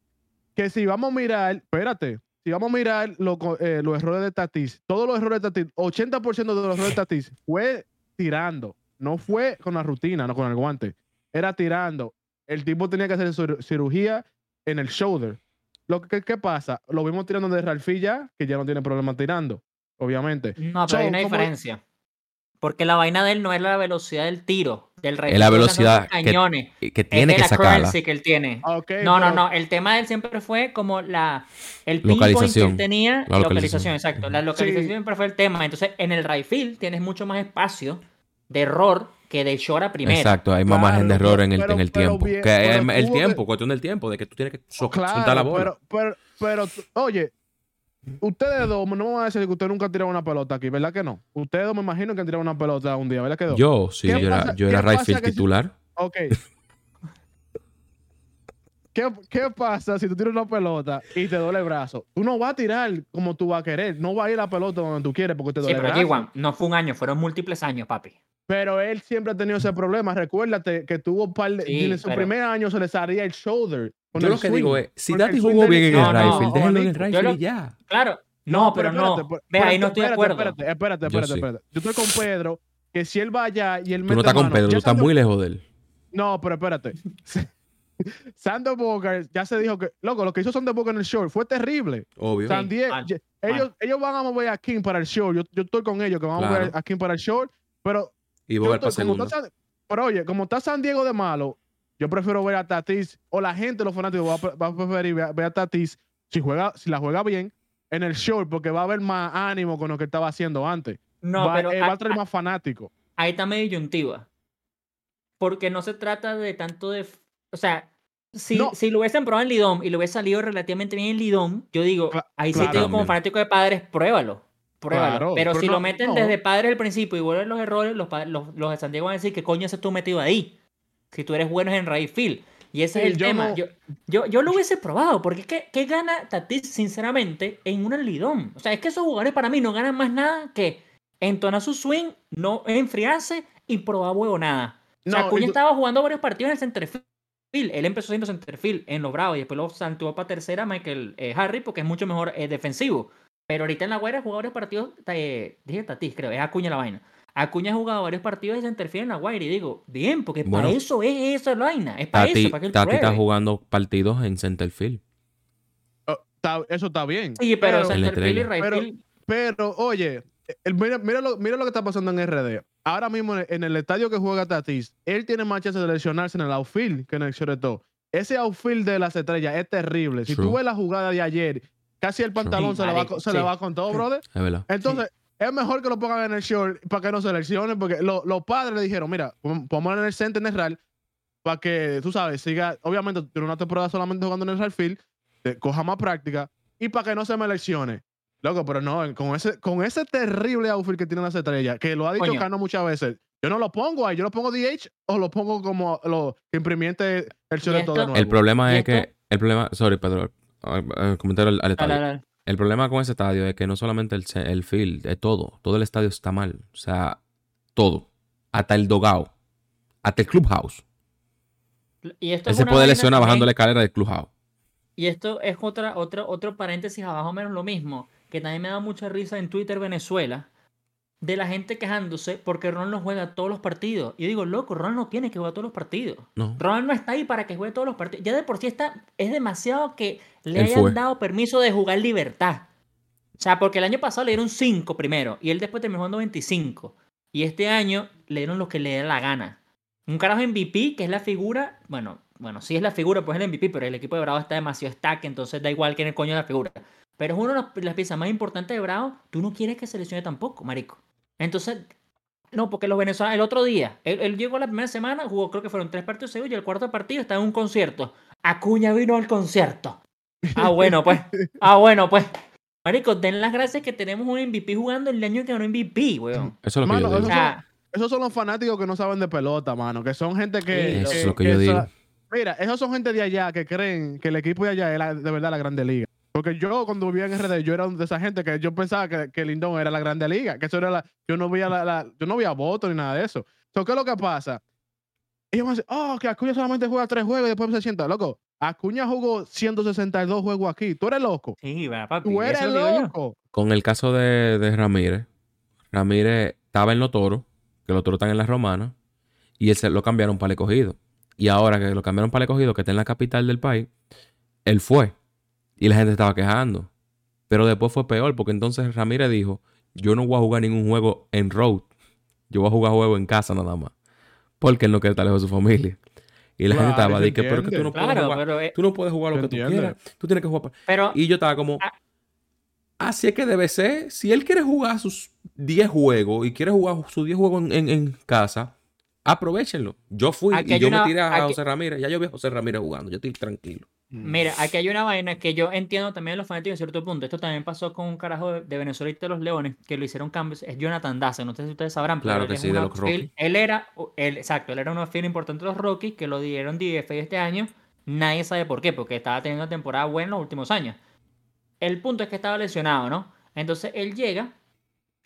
Que si vamos a mirar, espérate, si vamos a mirar lo eh, los errores de Tatis, todos los errores de Tatis, 80% de los errores de Tatis fue tirando. No fue con la rutina, no con el guante. Era tirando. El tipo tenía que hacer cir- cirugía en el shoulder. Lo que, ¿Qué pasa? Lo vimos tirando de Ralphie ya, que ya no tiene problema tirando, obviamente. No, pero hay una ¿cómo- diferencia. Porque la vaina de él no es la velocidad del tiro, del Es la velocidad que, cañones. que tiene es de que la sacarla. currency que él tiene. Ah, No, no, pero- no. El tema de él siempre fue como la el pinpoint que Localización. él tenía. La localización. localización. exacto. La localización Sí. siempre fue el tema. Entonces, en el right field tienes mucho más espacio de error que de short a primera. Exacto, hay más margen de error en el, pero- en el tiempo. bien- que el, el tuvo que- tiempo, cuestión del tiempo, de que tú tienes que so- Claro, soltar la bola. Pero, pero, pero, oye, ustedes dos no me van a decir que ustedes nunca han tirado una pelota aquí, ¿verdad que no? Ustedes dos me imagino que han tirado una pelota un día, ¿verdad que no? yo, sí, ¿Qué yo era, yo era right field que si- titular. Ok. ¿Qué, ¿Qué pasa si tú tiras una pelota y te duele el brazo? Tú no vas a tirar como tú vas a querer. No va a ir la pelota donde tú quieres porque te Sí, duele pero el brazo. G1 no fue un año, fueron múltiples años, papi. Pero él siempre ha tenido ese problema. Recuérdate que tuvo un par de... Sí, en su pero- primer año se le salía el shoulder. con Yo el lo que swing, digo es, si swing jugó bien en el No, no, field, déjenlo en el Yo field lo- y ya. Claro. No, pero, no. espérate, Ve, ahí no estoy de acuerdo. Espérate, espérate, Yo espérate, sí. espérate. Yo estoy con Pedro, que si él va allá y él Tú no estás con Pedro, tú estás muy lejos de él. No, pero espérate. [LAUGHS] Bogart ya se dijo que, loco, lo que hizo Bogart en el short fue terrible. Obvio. San Diego, ellos, ellos van a mover a King para el short. Yo, yo estoy con ellos que van a mover a King para el short. Pero, Y Bogart para San- pero oye, como está San Diego de malo, yo prefiero ver a Tatis, o la gente, los fanáticos, va a, pre- va a preferir ver, ver a Tatis si, juega, si la juega bien en el short, porque va a haber más ánimo con lo que estaba haciendo antes. No, va, pero eh, va a- traer más fanáticos. ahí está medio disyuntiva. Porque no se trata de tanto de. O sea, si, No. si lo hubiesen probado en Lidom y lo hubiese salido relativamente bien en Lidom, yo digo, ahí sí claro. te digo como fanático de padres, pruébalo. Pruébalo. Claro, pero pero si no- lo meten no. desde padres del principio y vuelven los errores, los, los, los de San Diego van a decir, ¿qué coño haces tú metido ahí? Si tú eres bueno en right field. Y ese Sí, es el yo tema. no- Yo, yo, yo lo hubiese probado, porque es que, ¿qué gana Tatis, sinceramente, en un Lidom? O sea, es que esos jugadores para mí no ganan más nada que entonar su swing, no enfriarse y probar huevo nada. O sea, estaba jugando varios partidos en el centerfield. Él empezó siendo centerfield en los Bravos y después lo saltó para tercera Michael eh, Harry porque es mucho mejor eh, defensivo. Pero ahorita en la guerra jugó varios partidos, eh, dije Tatis, creo, es Acuña la vaina. Acuña ha jugado varios partidos de centerfield en la Guaira y digo, bien, porque para eso es esa vaina. Es para Tati, eso, para que él Tati está pruebe. jugando partidos en centerfield. Oh, está- eso está bien. Sí, pero, pero, En la centerfield y Pero- oye, el- mira, mira, lo, mira lo que está pasando en RD. Ahora mismo en el, en el estadio que juega Tatis, él tiene más chance de lesionarse en el outfield que en el shortstop. Ese outfield de las estrellas es terrible. Si True. tú ves la jugada de ayer, casi el pantalón Sí, se, le va, se sí. le va con todo, brother. Es verdad. Entonces, es mejor que lo pongan en el short para que no seleccionen, porque lo- los padres le dijeron, mira, pon- pongámoslo en el center en el RAL para que, tú sabes, siga, obviamente, tiene una temporada solamente jugando en el RAL field, te- coja más práctica y para que no se me eleccione. Loco, pero no, con ese, con ese terrible outfit que tiene las estrellas, que lo ha dicho Coño. Cano muchas veces, yo no lo pongo ahí, yo lo pongo DH o lo pongo como lo imprimiente el short de todo de nuevo. El problema ¿Y es que. El problema. Sorry, Pedro. Al, estadio. El problema con ese estadio es que no solamente el, el field, es todo. Todo el estadio está mal. O sea, todo. Hasta el dogao. Hasta el clubhouse. Y esto Él se puede lesionar bajando la escalera del clubhouse. Y esto es otra, otro, otro paréntesis abajo menos lo mismo, que también me da mucha risa en Twitter Venezuela, de la gente quejándose porque Ron no juega todos los partidos. Y yo digo, loco, Ron no tiene que jugar todos los partidos. No. Ron no está ahí para que juegue todos los partidos. Ya de por sí está, es demasiado que le Él hayan fue. dado permiso de jugar libertad. O sea, porque el año pasado le dieron 5 primero y él después terminó jugando 25. Y este año le dieron lo que le dé la gana. Un carajo MVP, que es la figura, bueno, bueno, sí es la figura, pues es el MVP, pero el equipo de Bravo está demasiado stack, entonces da igual quién es el coño de la figura. Pero es una de las- las piezas más importantes de Bravo, tú no quieres que se lesione tampoco, marico. Entonces, no, porque los venezolanos, el otro día, él, él llegó la primera semana, jugó, creo que fueron tres partidos seguidos, y el cuarto partido estaba en un concierto. Acuña vino al concierto. Ah, bueno, pues. Ah, bueno, pues. Marico, den las gracias que tenemos un MVP jugando el año que ganó MVP, weón. Eso es lo que Mano, yo digo. Esos son los fanáticos que no saben de pelota, mano, que son gente que... Eso es lo que yo digo. Mira, esos son gente de allá que creen que el equipo de allá es la- de verdad la Grande Liga. Porque yo cuando vivía en RD, yo era de esa gente que yo pensaba que, que Lindón era la Grande Liga, que eso era la... Yo no veía la, la- yo no veía votos ni nada de eso. Entonces, ¿qué es lo que pasa? Ellos me dicen, oh, que Acuña solamente juega tres juegos y después se sienta. Loco, Acuña jugó 162 juegos aquí. Tú eres loco. sí, va, papi. Tú eres loco. Con el caso de, de Ramírez, Ramírez estaba en los toros, que los toros están en la romana, y él se lo cambiaron para el escogido. Y ahora que lo cambiaron para el escogido, que está en la capital del país, él fue. Y la gente estaba quejando. Pero después fue peor, porque entonces Ramírez dijo: Yo no voy a jugar ningún juego en road. Yo voy a jugar juego en casa nada más. Porque él no quiere estar lejos de su familia. Y la Claro, gente estaba de que, pero que tú no puedes Claro, jugar. pero, eh, Tú no puedes jugar lo que tú entiende. quieras. Tú tienes que jugar. pero y yo estaba como, Ah. así es que debe ser. Si él quiere jugar sus 10 juegos y quiere jugar sus 10 juegos en, en- en casa, aprovechenlo. Yo fui y yo una- me tiré a aquí- José Ramírez. Ya yo vi a José Ramírez jugando. Yo estoy tranquilo. Mira, aquí hay una vaina que yo entiendo también de los fanáticos a cierto punto. Esto también pasó con un carajo de, de Venezuela y de los Leones, que lo hicieron cambios. Es Jonathan Daza, no sé si ustedes sabrán. pero Claro que sí, de los Rockies. Él era, él, exacto, él era un outfield importante de los Rockies, que lo dieron DFA este año. Nadie sabe por qué, porque estaba teniendo una temporada buena en los últimos años. El punto es que estaba lesionado, ¿no? Entonces él llega,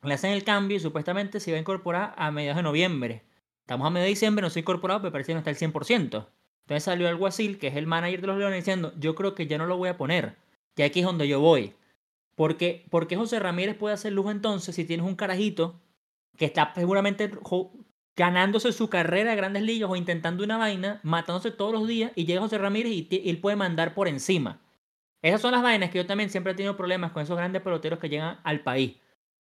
le hacen el cambio y supuestamente se iba a incorporar a mediados de noviembre. Estamos a mediados de diciembre, no se ha incorporado, pero parece que no está al 100%. Entonces salió el Guasil, que es el manager de los Leones, diciendo, yo creo que ya no lo voy a poner, que aquí es donde yo voy. Porque, porque José Ramírez puede hacer lujo entonces si tienes un carajito que está seguramente ganándose su carrera de grandes ligas o intentando una vaina, matándose todos los días, y llega José Ramírez y, él puede mandar por encima. Esas son las vainas que yo también siempre he tenido problemas con esos grandes peloteros que llegan al país.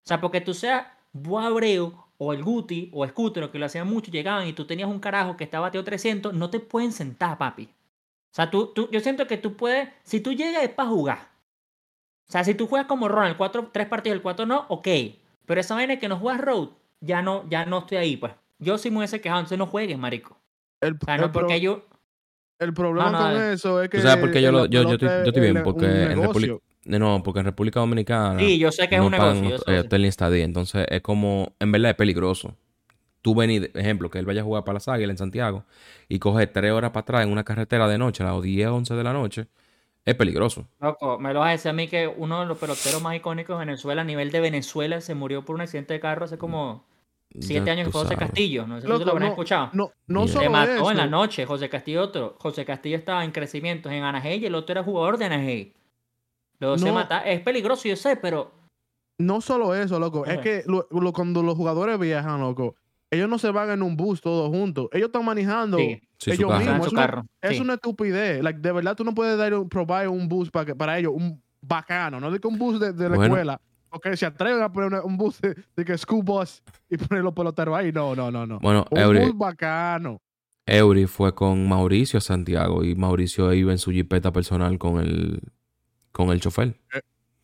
O sea, porque tú seas Boa Abreu o el Guti o Scooter, que lo hacían mucho, llegaban y tú tenías un carajo que estaba bateo 300, no te pueden sentar, papi. O sea, tú, tú, yo siento que tú puedes, si tú llegas es para jugar. O sea, si tú juegas como Ronald, cuatro, tres partidos, el cuatro no, ok. Pero esa vaina que no juegas road, ya no, ya no estoy ahí, pues. Yo sí me hubiese quejado, entonces no juegues, marico. El, O sea, el no pro- porque yo... el problema No, no, con eso es que. ¿Tú sabes por qué yo, la lo- yo, yo, estoy, pelota yo estoy bien? Porque en. República... No, porque en República Dominicana Sí, yo sé que es un pagan negocio. eh, hotel ni estadía. Entonces es como, en verdad es peligroso. Tú venís, ejemplo, que él vaya a jugar para las Águilas en Santiago y coge tres horas para atrás en una carretera de noche, a las 10, 11 de la noche, es peligroso. Loco, me lo vas a decir a mí que uno de los peloteros más icónicos de Venezuela, a nivel de Venezuela, se murió por un accidente de carro hace como siete Ya años que José. Castillo. No sé si Loco, lo habrás no, escuchado. No, no Se mató eso. en la noche. José Castillo otro. José Castillo estaba en crecimientos en Anaheim y el otro era jugador de Anaheim. Luego se No. mata. Es peligroso, yo sé, pero no solo eso, loco, es que lo- lo- cuando los jugadores viajan, loco, ellos no se van en un bus todos juntos. Ellos están manejando Sí, Sí, su ellos mismos. Es una, carro. es sí. una estupidez. Like, de verdad, tú no puedes dar un, provide un bus para, que, para ellos, un bacano, no de que un bus de, de la Bueno. escuela. Porque se atreven a poner una- un bus de, de que school bus y poner los peloteros ahí. No, no, no, no. Bueno, Un Eury, bus bacano. Eury fue con Mauricio a Santiago y Mauricio iba en su jipeta personal con el, con el chofer.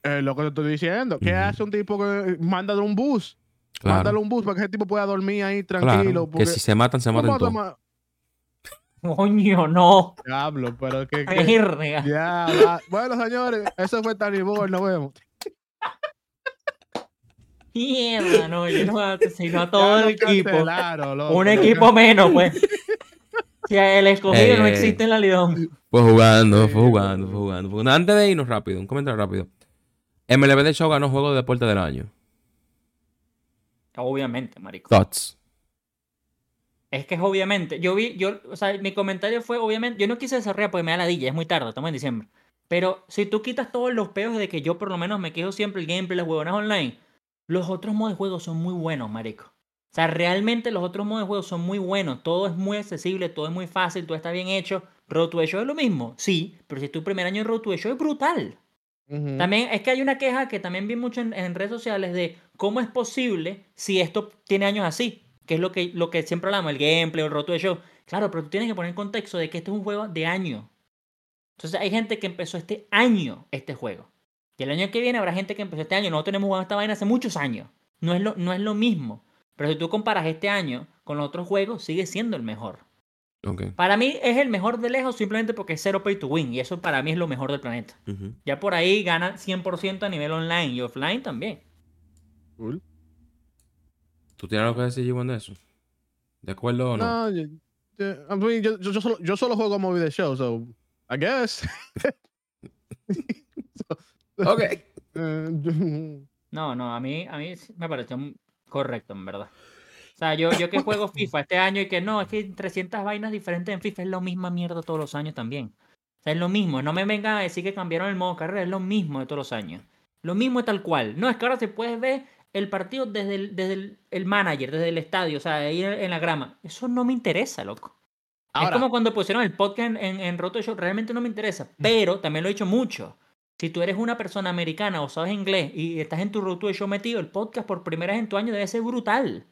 Es lo que te estoy diciendo. ¿Qué hace un tipo que mándale un bus? Claro. Mándale un bus para que ese tipo pueda dormir ahí claro. tranquilo. Que si se matan, se ¿Cómo matan todos. Coño, no. Diablo, pero que. que- Verga. ya, va. Bueno, señores, eso fue Tani Boy, nos vemos. Mierda, no, yo no sino a todo el equipo. loco, Un equipo menos, pues. Si el escogido no ey, existe en la Lidón. Fue jugando, fue jugando, fue jugando. fue jugando. Antes de irnos rápido, un comentario rápido. MLB de Show ganó juego de deporte del año. Obviamente, marico. Thoughts. Es que es obviamente. Yo vi, yo, o sea, mi comentario fue obviamente. Yo no quise desarrollar porque me da ladilla, es muy tarde, estamos en diciembre. Pero si tú quitas todos los peos de que yo por lo menos me quejo siempre el gameplay, las huevonas online, los otros modos de juego son muy buenos, marico. O sea, realmente los otros modos de juego son muy buenos. Todo es muy accesible, todo es muy fácil, todo está bien hecho. Road to the Show es lo mismo, sí, pero si es tu primer año en Road to the Show es brutal. También es que hay una queja que también vi mucho en, en redes sociales de cómo es posible si esto tiene años así, que es lo que, lo que siempre hablamos, el gameplay, el roto de show. Claro, pero tú tienes que poner en contexto de que este es un juego de año. Entonces hay gente que empezó este año este juego. Y el año que viene habrá gente que empezó este año. Nosotros tenemos jugado esta vaina hace muchos años. No es lo, no es lo mismo. Pero si tú comparas este año con los otros juegos, sigue siendo el mejor. Para mí es el mejor de lejos simplemente porque es cero pay to win. Y eso para mí es lo mejor del planeta. Ya por ahí gana 100% a nivel online y offline también. Cool. ¿Tú tienes algo que decir, G1, de eso? ¿De acuerdo o no? No, yo, yo, I mean, yo, yo- yo solo, yo solo juego movie de show, so I guess. [LAUGHS] Ok. Eh, No, no, a mí, a mí me pareció correcto, en verdad. O sea, yo, yo que [LAUGHS] juego FIFA este año y que no, es que hay 300 vainas diferentes en FIFA es la misma mierda todos los años también. O sea, es lo mismo. No me vengan a decir que cambiaron el modo carrera, es lo mismo de todos los años. Lo mismo es tal cual. No, es que ahora se puede ver el partido desde el, desde el, el manager, desde el estadio, o sea, ahí en, la grama. Eso no me interesa, loco. es Ahora, como cuando pusieron el podcast en, en, en Roto Show, realmente no me interesa. Pero también lo he dicho mucho. Si tú eres una persona americana o sabes inglés y estás en tu Roto Show metido, el podcast por primera vez en tu año debe ser brutal.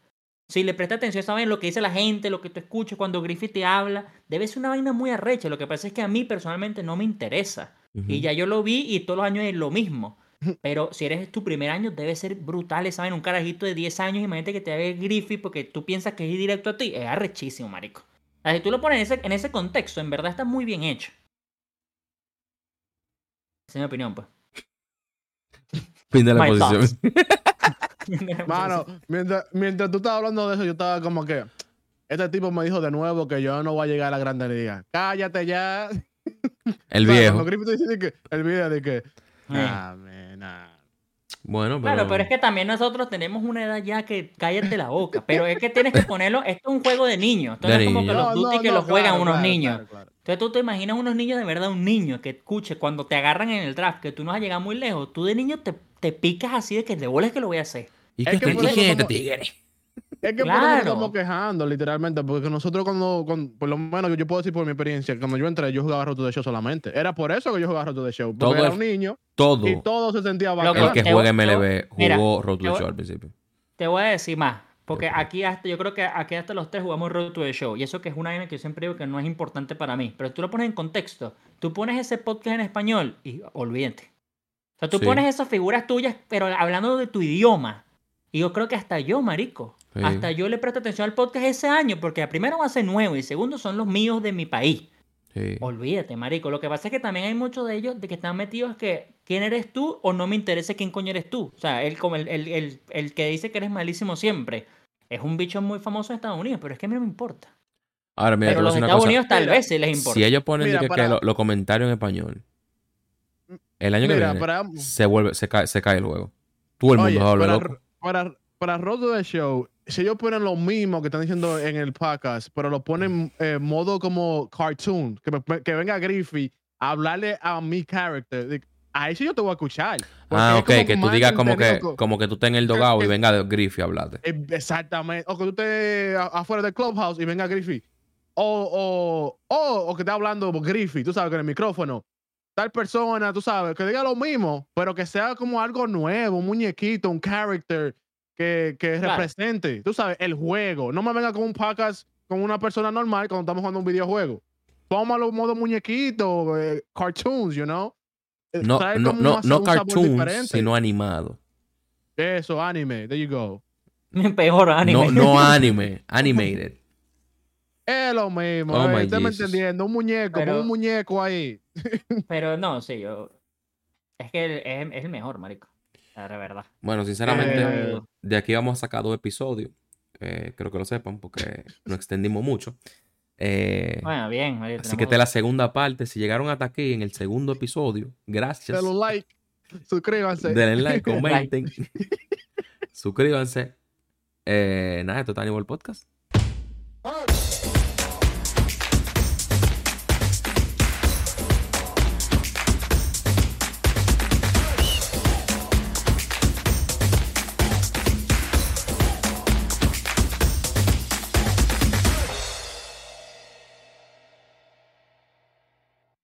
Si le prestas atención, saben lo que dice la gente, lo que tú escuchas cuando Griffith te habla, debe ser una vaina muy arrecha. Lo que pasa es que a mí personalmente no me interesa. Y ya yo lo vi y todos los años es lo mismo. [LAUGHS] Pero si eres tu primer año, debe ser brutal vaina. Un carajito de 10 años, imagínate que te ve Griffith porque tú piensas que es directo a ti. Es arrechísimo, marico. O sea, si tú lo pones en ese, en ese contexto, en verdad está muy bien hecho. Esa es mi opinión, pues. Fin de la My posición. [LAUGHS] [LAUGHS] mano, mientras, mientras tú estabas hablando de eso, yo estaba como que. Este tipo me dijo de nuevo que yo no voy a llegar a la grande liga. Cállate ya. El [LAUGHS] viejo. Cuando Griffith dice de que, el video de que. Ah, man, nah. Bueno, pero... Claro, pero es que también nosotros tenemos una edad ya que cállate la boca. Pero es que tienes que ponerlo. Esto es un juego de niños. Esto De no es como que los No, Duty no, que no, lo juegan claro, unos claro, niños. claro, claro. Entonces tú te imaginas unos niños de verdad, un niño que escuche cuando te agarran en el draft, que tú no has llegado muy lejos. Tú de niño te, te picas así de que de bolas que lo voy a hacer. ¿Y Es qué que te por eso dije, como- tigre? Es que por eso Claro. nos estamos quejando, literalmente, porque nosotros cuando, cuando- por lo menos yo puedo decir por mi experiencia, cuando yo entré, yo jugaba Roto de Show solamente. Era por eso que yo jugaba Roto de Show, porque Todo era un niño Todo y todo se sentía bacán. el que juega MLB jugó Road to te the voy- Show al principio. Te voy a decir más. Porque aquí hasta, yo creo que aquí hasta los tres jugamos Road to the Show. Y eso que es una vaina que yo siempre digo que no es importante para mí. Pero tú lo pones en contexto. Tú pones ese podcast en español y olvídate. O sea, tú Sí. pones esas figuras tuyas, pero hablando de tu idioma. Y yo creo que hasta yo, marico. Sí. Hasta yo le presto atención al podcast ese año. Porque primero va a ser nuevo y segundo son los míos de mi país. Sí. Olvídate, marico. Lo que pasa es que también hay muchos de ellos de que están metidos que quién eres tú o no me interesa quién coño eres tú. O sea, él como el, el, el, el que dice que eres malísimo siempre. Es un bicho muy famoso en Estados Unidos, pero es que a mí no me importa. Ahora, mira, te pero los Estados cosa. Unidos tal Mira, vez sí les importa. Si ellos ponen Mira, de que, para- que lo- los comentarios en español, el año que viene para, se vuelve, se cae, se cae el juego. Todo el mundo oye, se para, loco. Para, para Roto de Show, si ellos ponen lo mismo que están diciendo en el podcast, pero lo ponen en modo como cartoon, que, me- que venga Griffey a hablarle a mi character, ahí sí yo te voy a escuchar. Ah, es ok, que tú digas como que, como que tú estés en el dogado y venga de Griffy a hablarte. Eh, Exactamente. O que tú estés a- afuera del clubhouse y venga Griffy. O, o, o, o que esté hablando Griffy, tú sabes, con el micrófono. Tal persona, tú sabes, que diga lo mismo, pero que sea como algo nuevo, un muñequito, un character que, que Claro. represente, tú sabes, el juego. No me venga con un podcast con una persona normal cuando estamos jugando un videojuego. Tómalo modo muñequito, eh, cartoons, you know. Eh, No, trae no, no, no cartoons, sino animado. Eso, anime, there you go. Peor anime. No, no [LAUGHS] anime, animated. Es lo mismo, Oh, eh, my usted me entendiendo, un muñeco, Pero- un muñeco ahí. [LAUGHS] Pero no, sí, yo. Es que es, es el mejor, marico. La verdad. Bueno, sinceramente, Eh, de aquí vamos a sacar dos episodios. Eh, creo que lo sepan porque [LAUGHS] nos extendimos mucho. Eh, Bueno, bien. marico, así que esta es la segunda parte. Si llegaron hasta aquí en el segundo episodio, gracias. Denle like, suscríbanse. Denle like, [LAUGHS] comenten. Suscríbanse. Eh, nada, esto está a nivel podcast.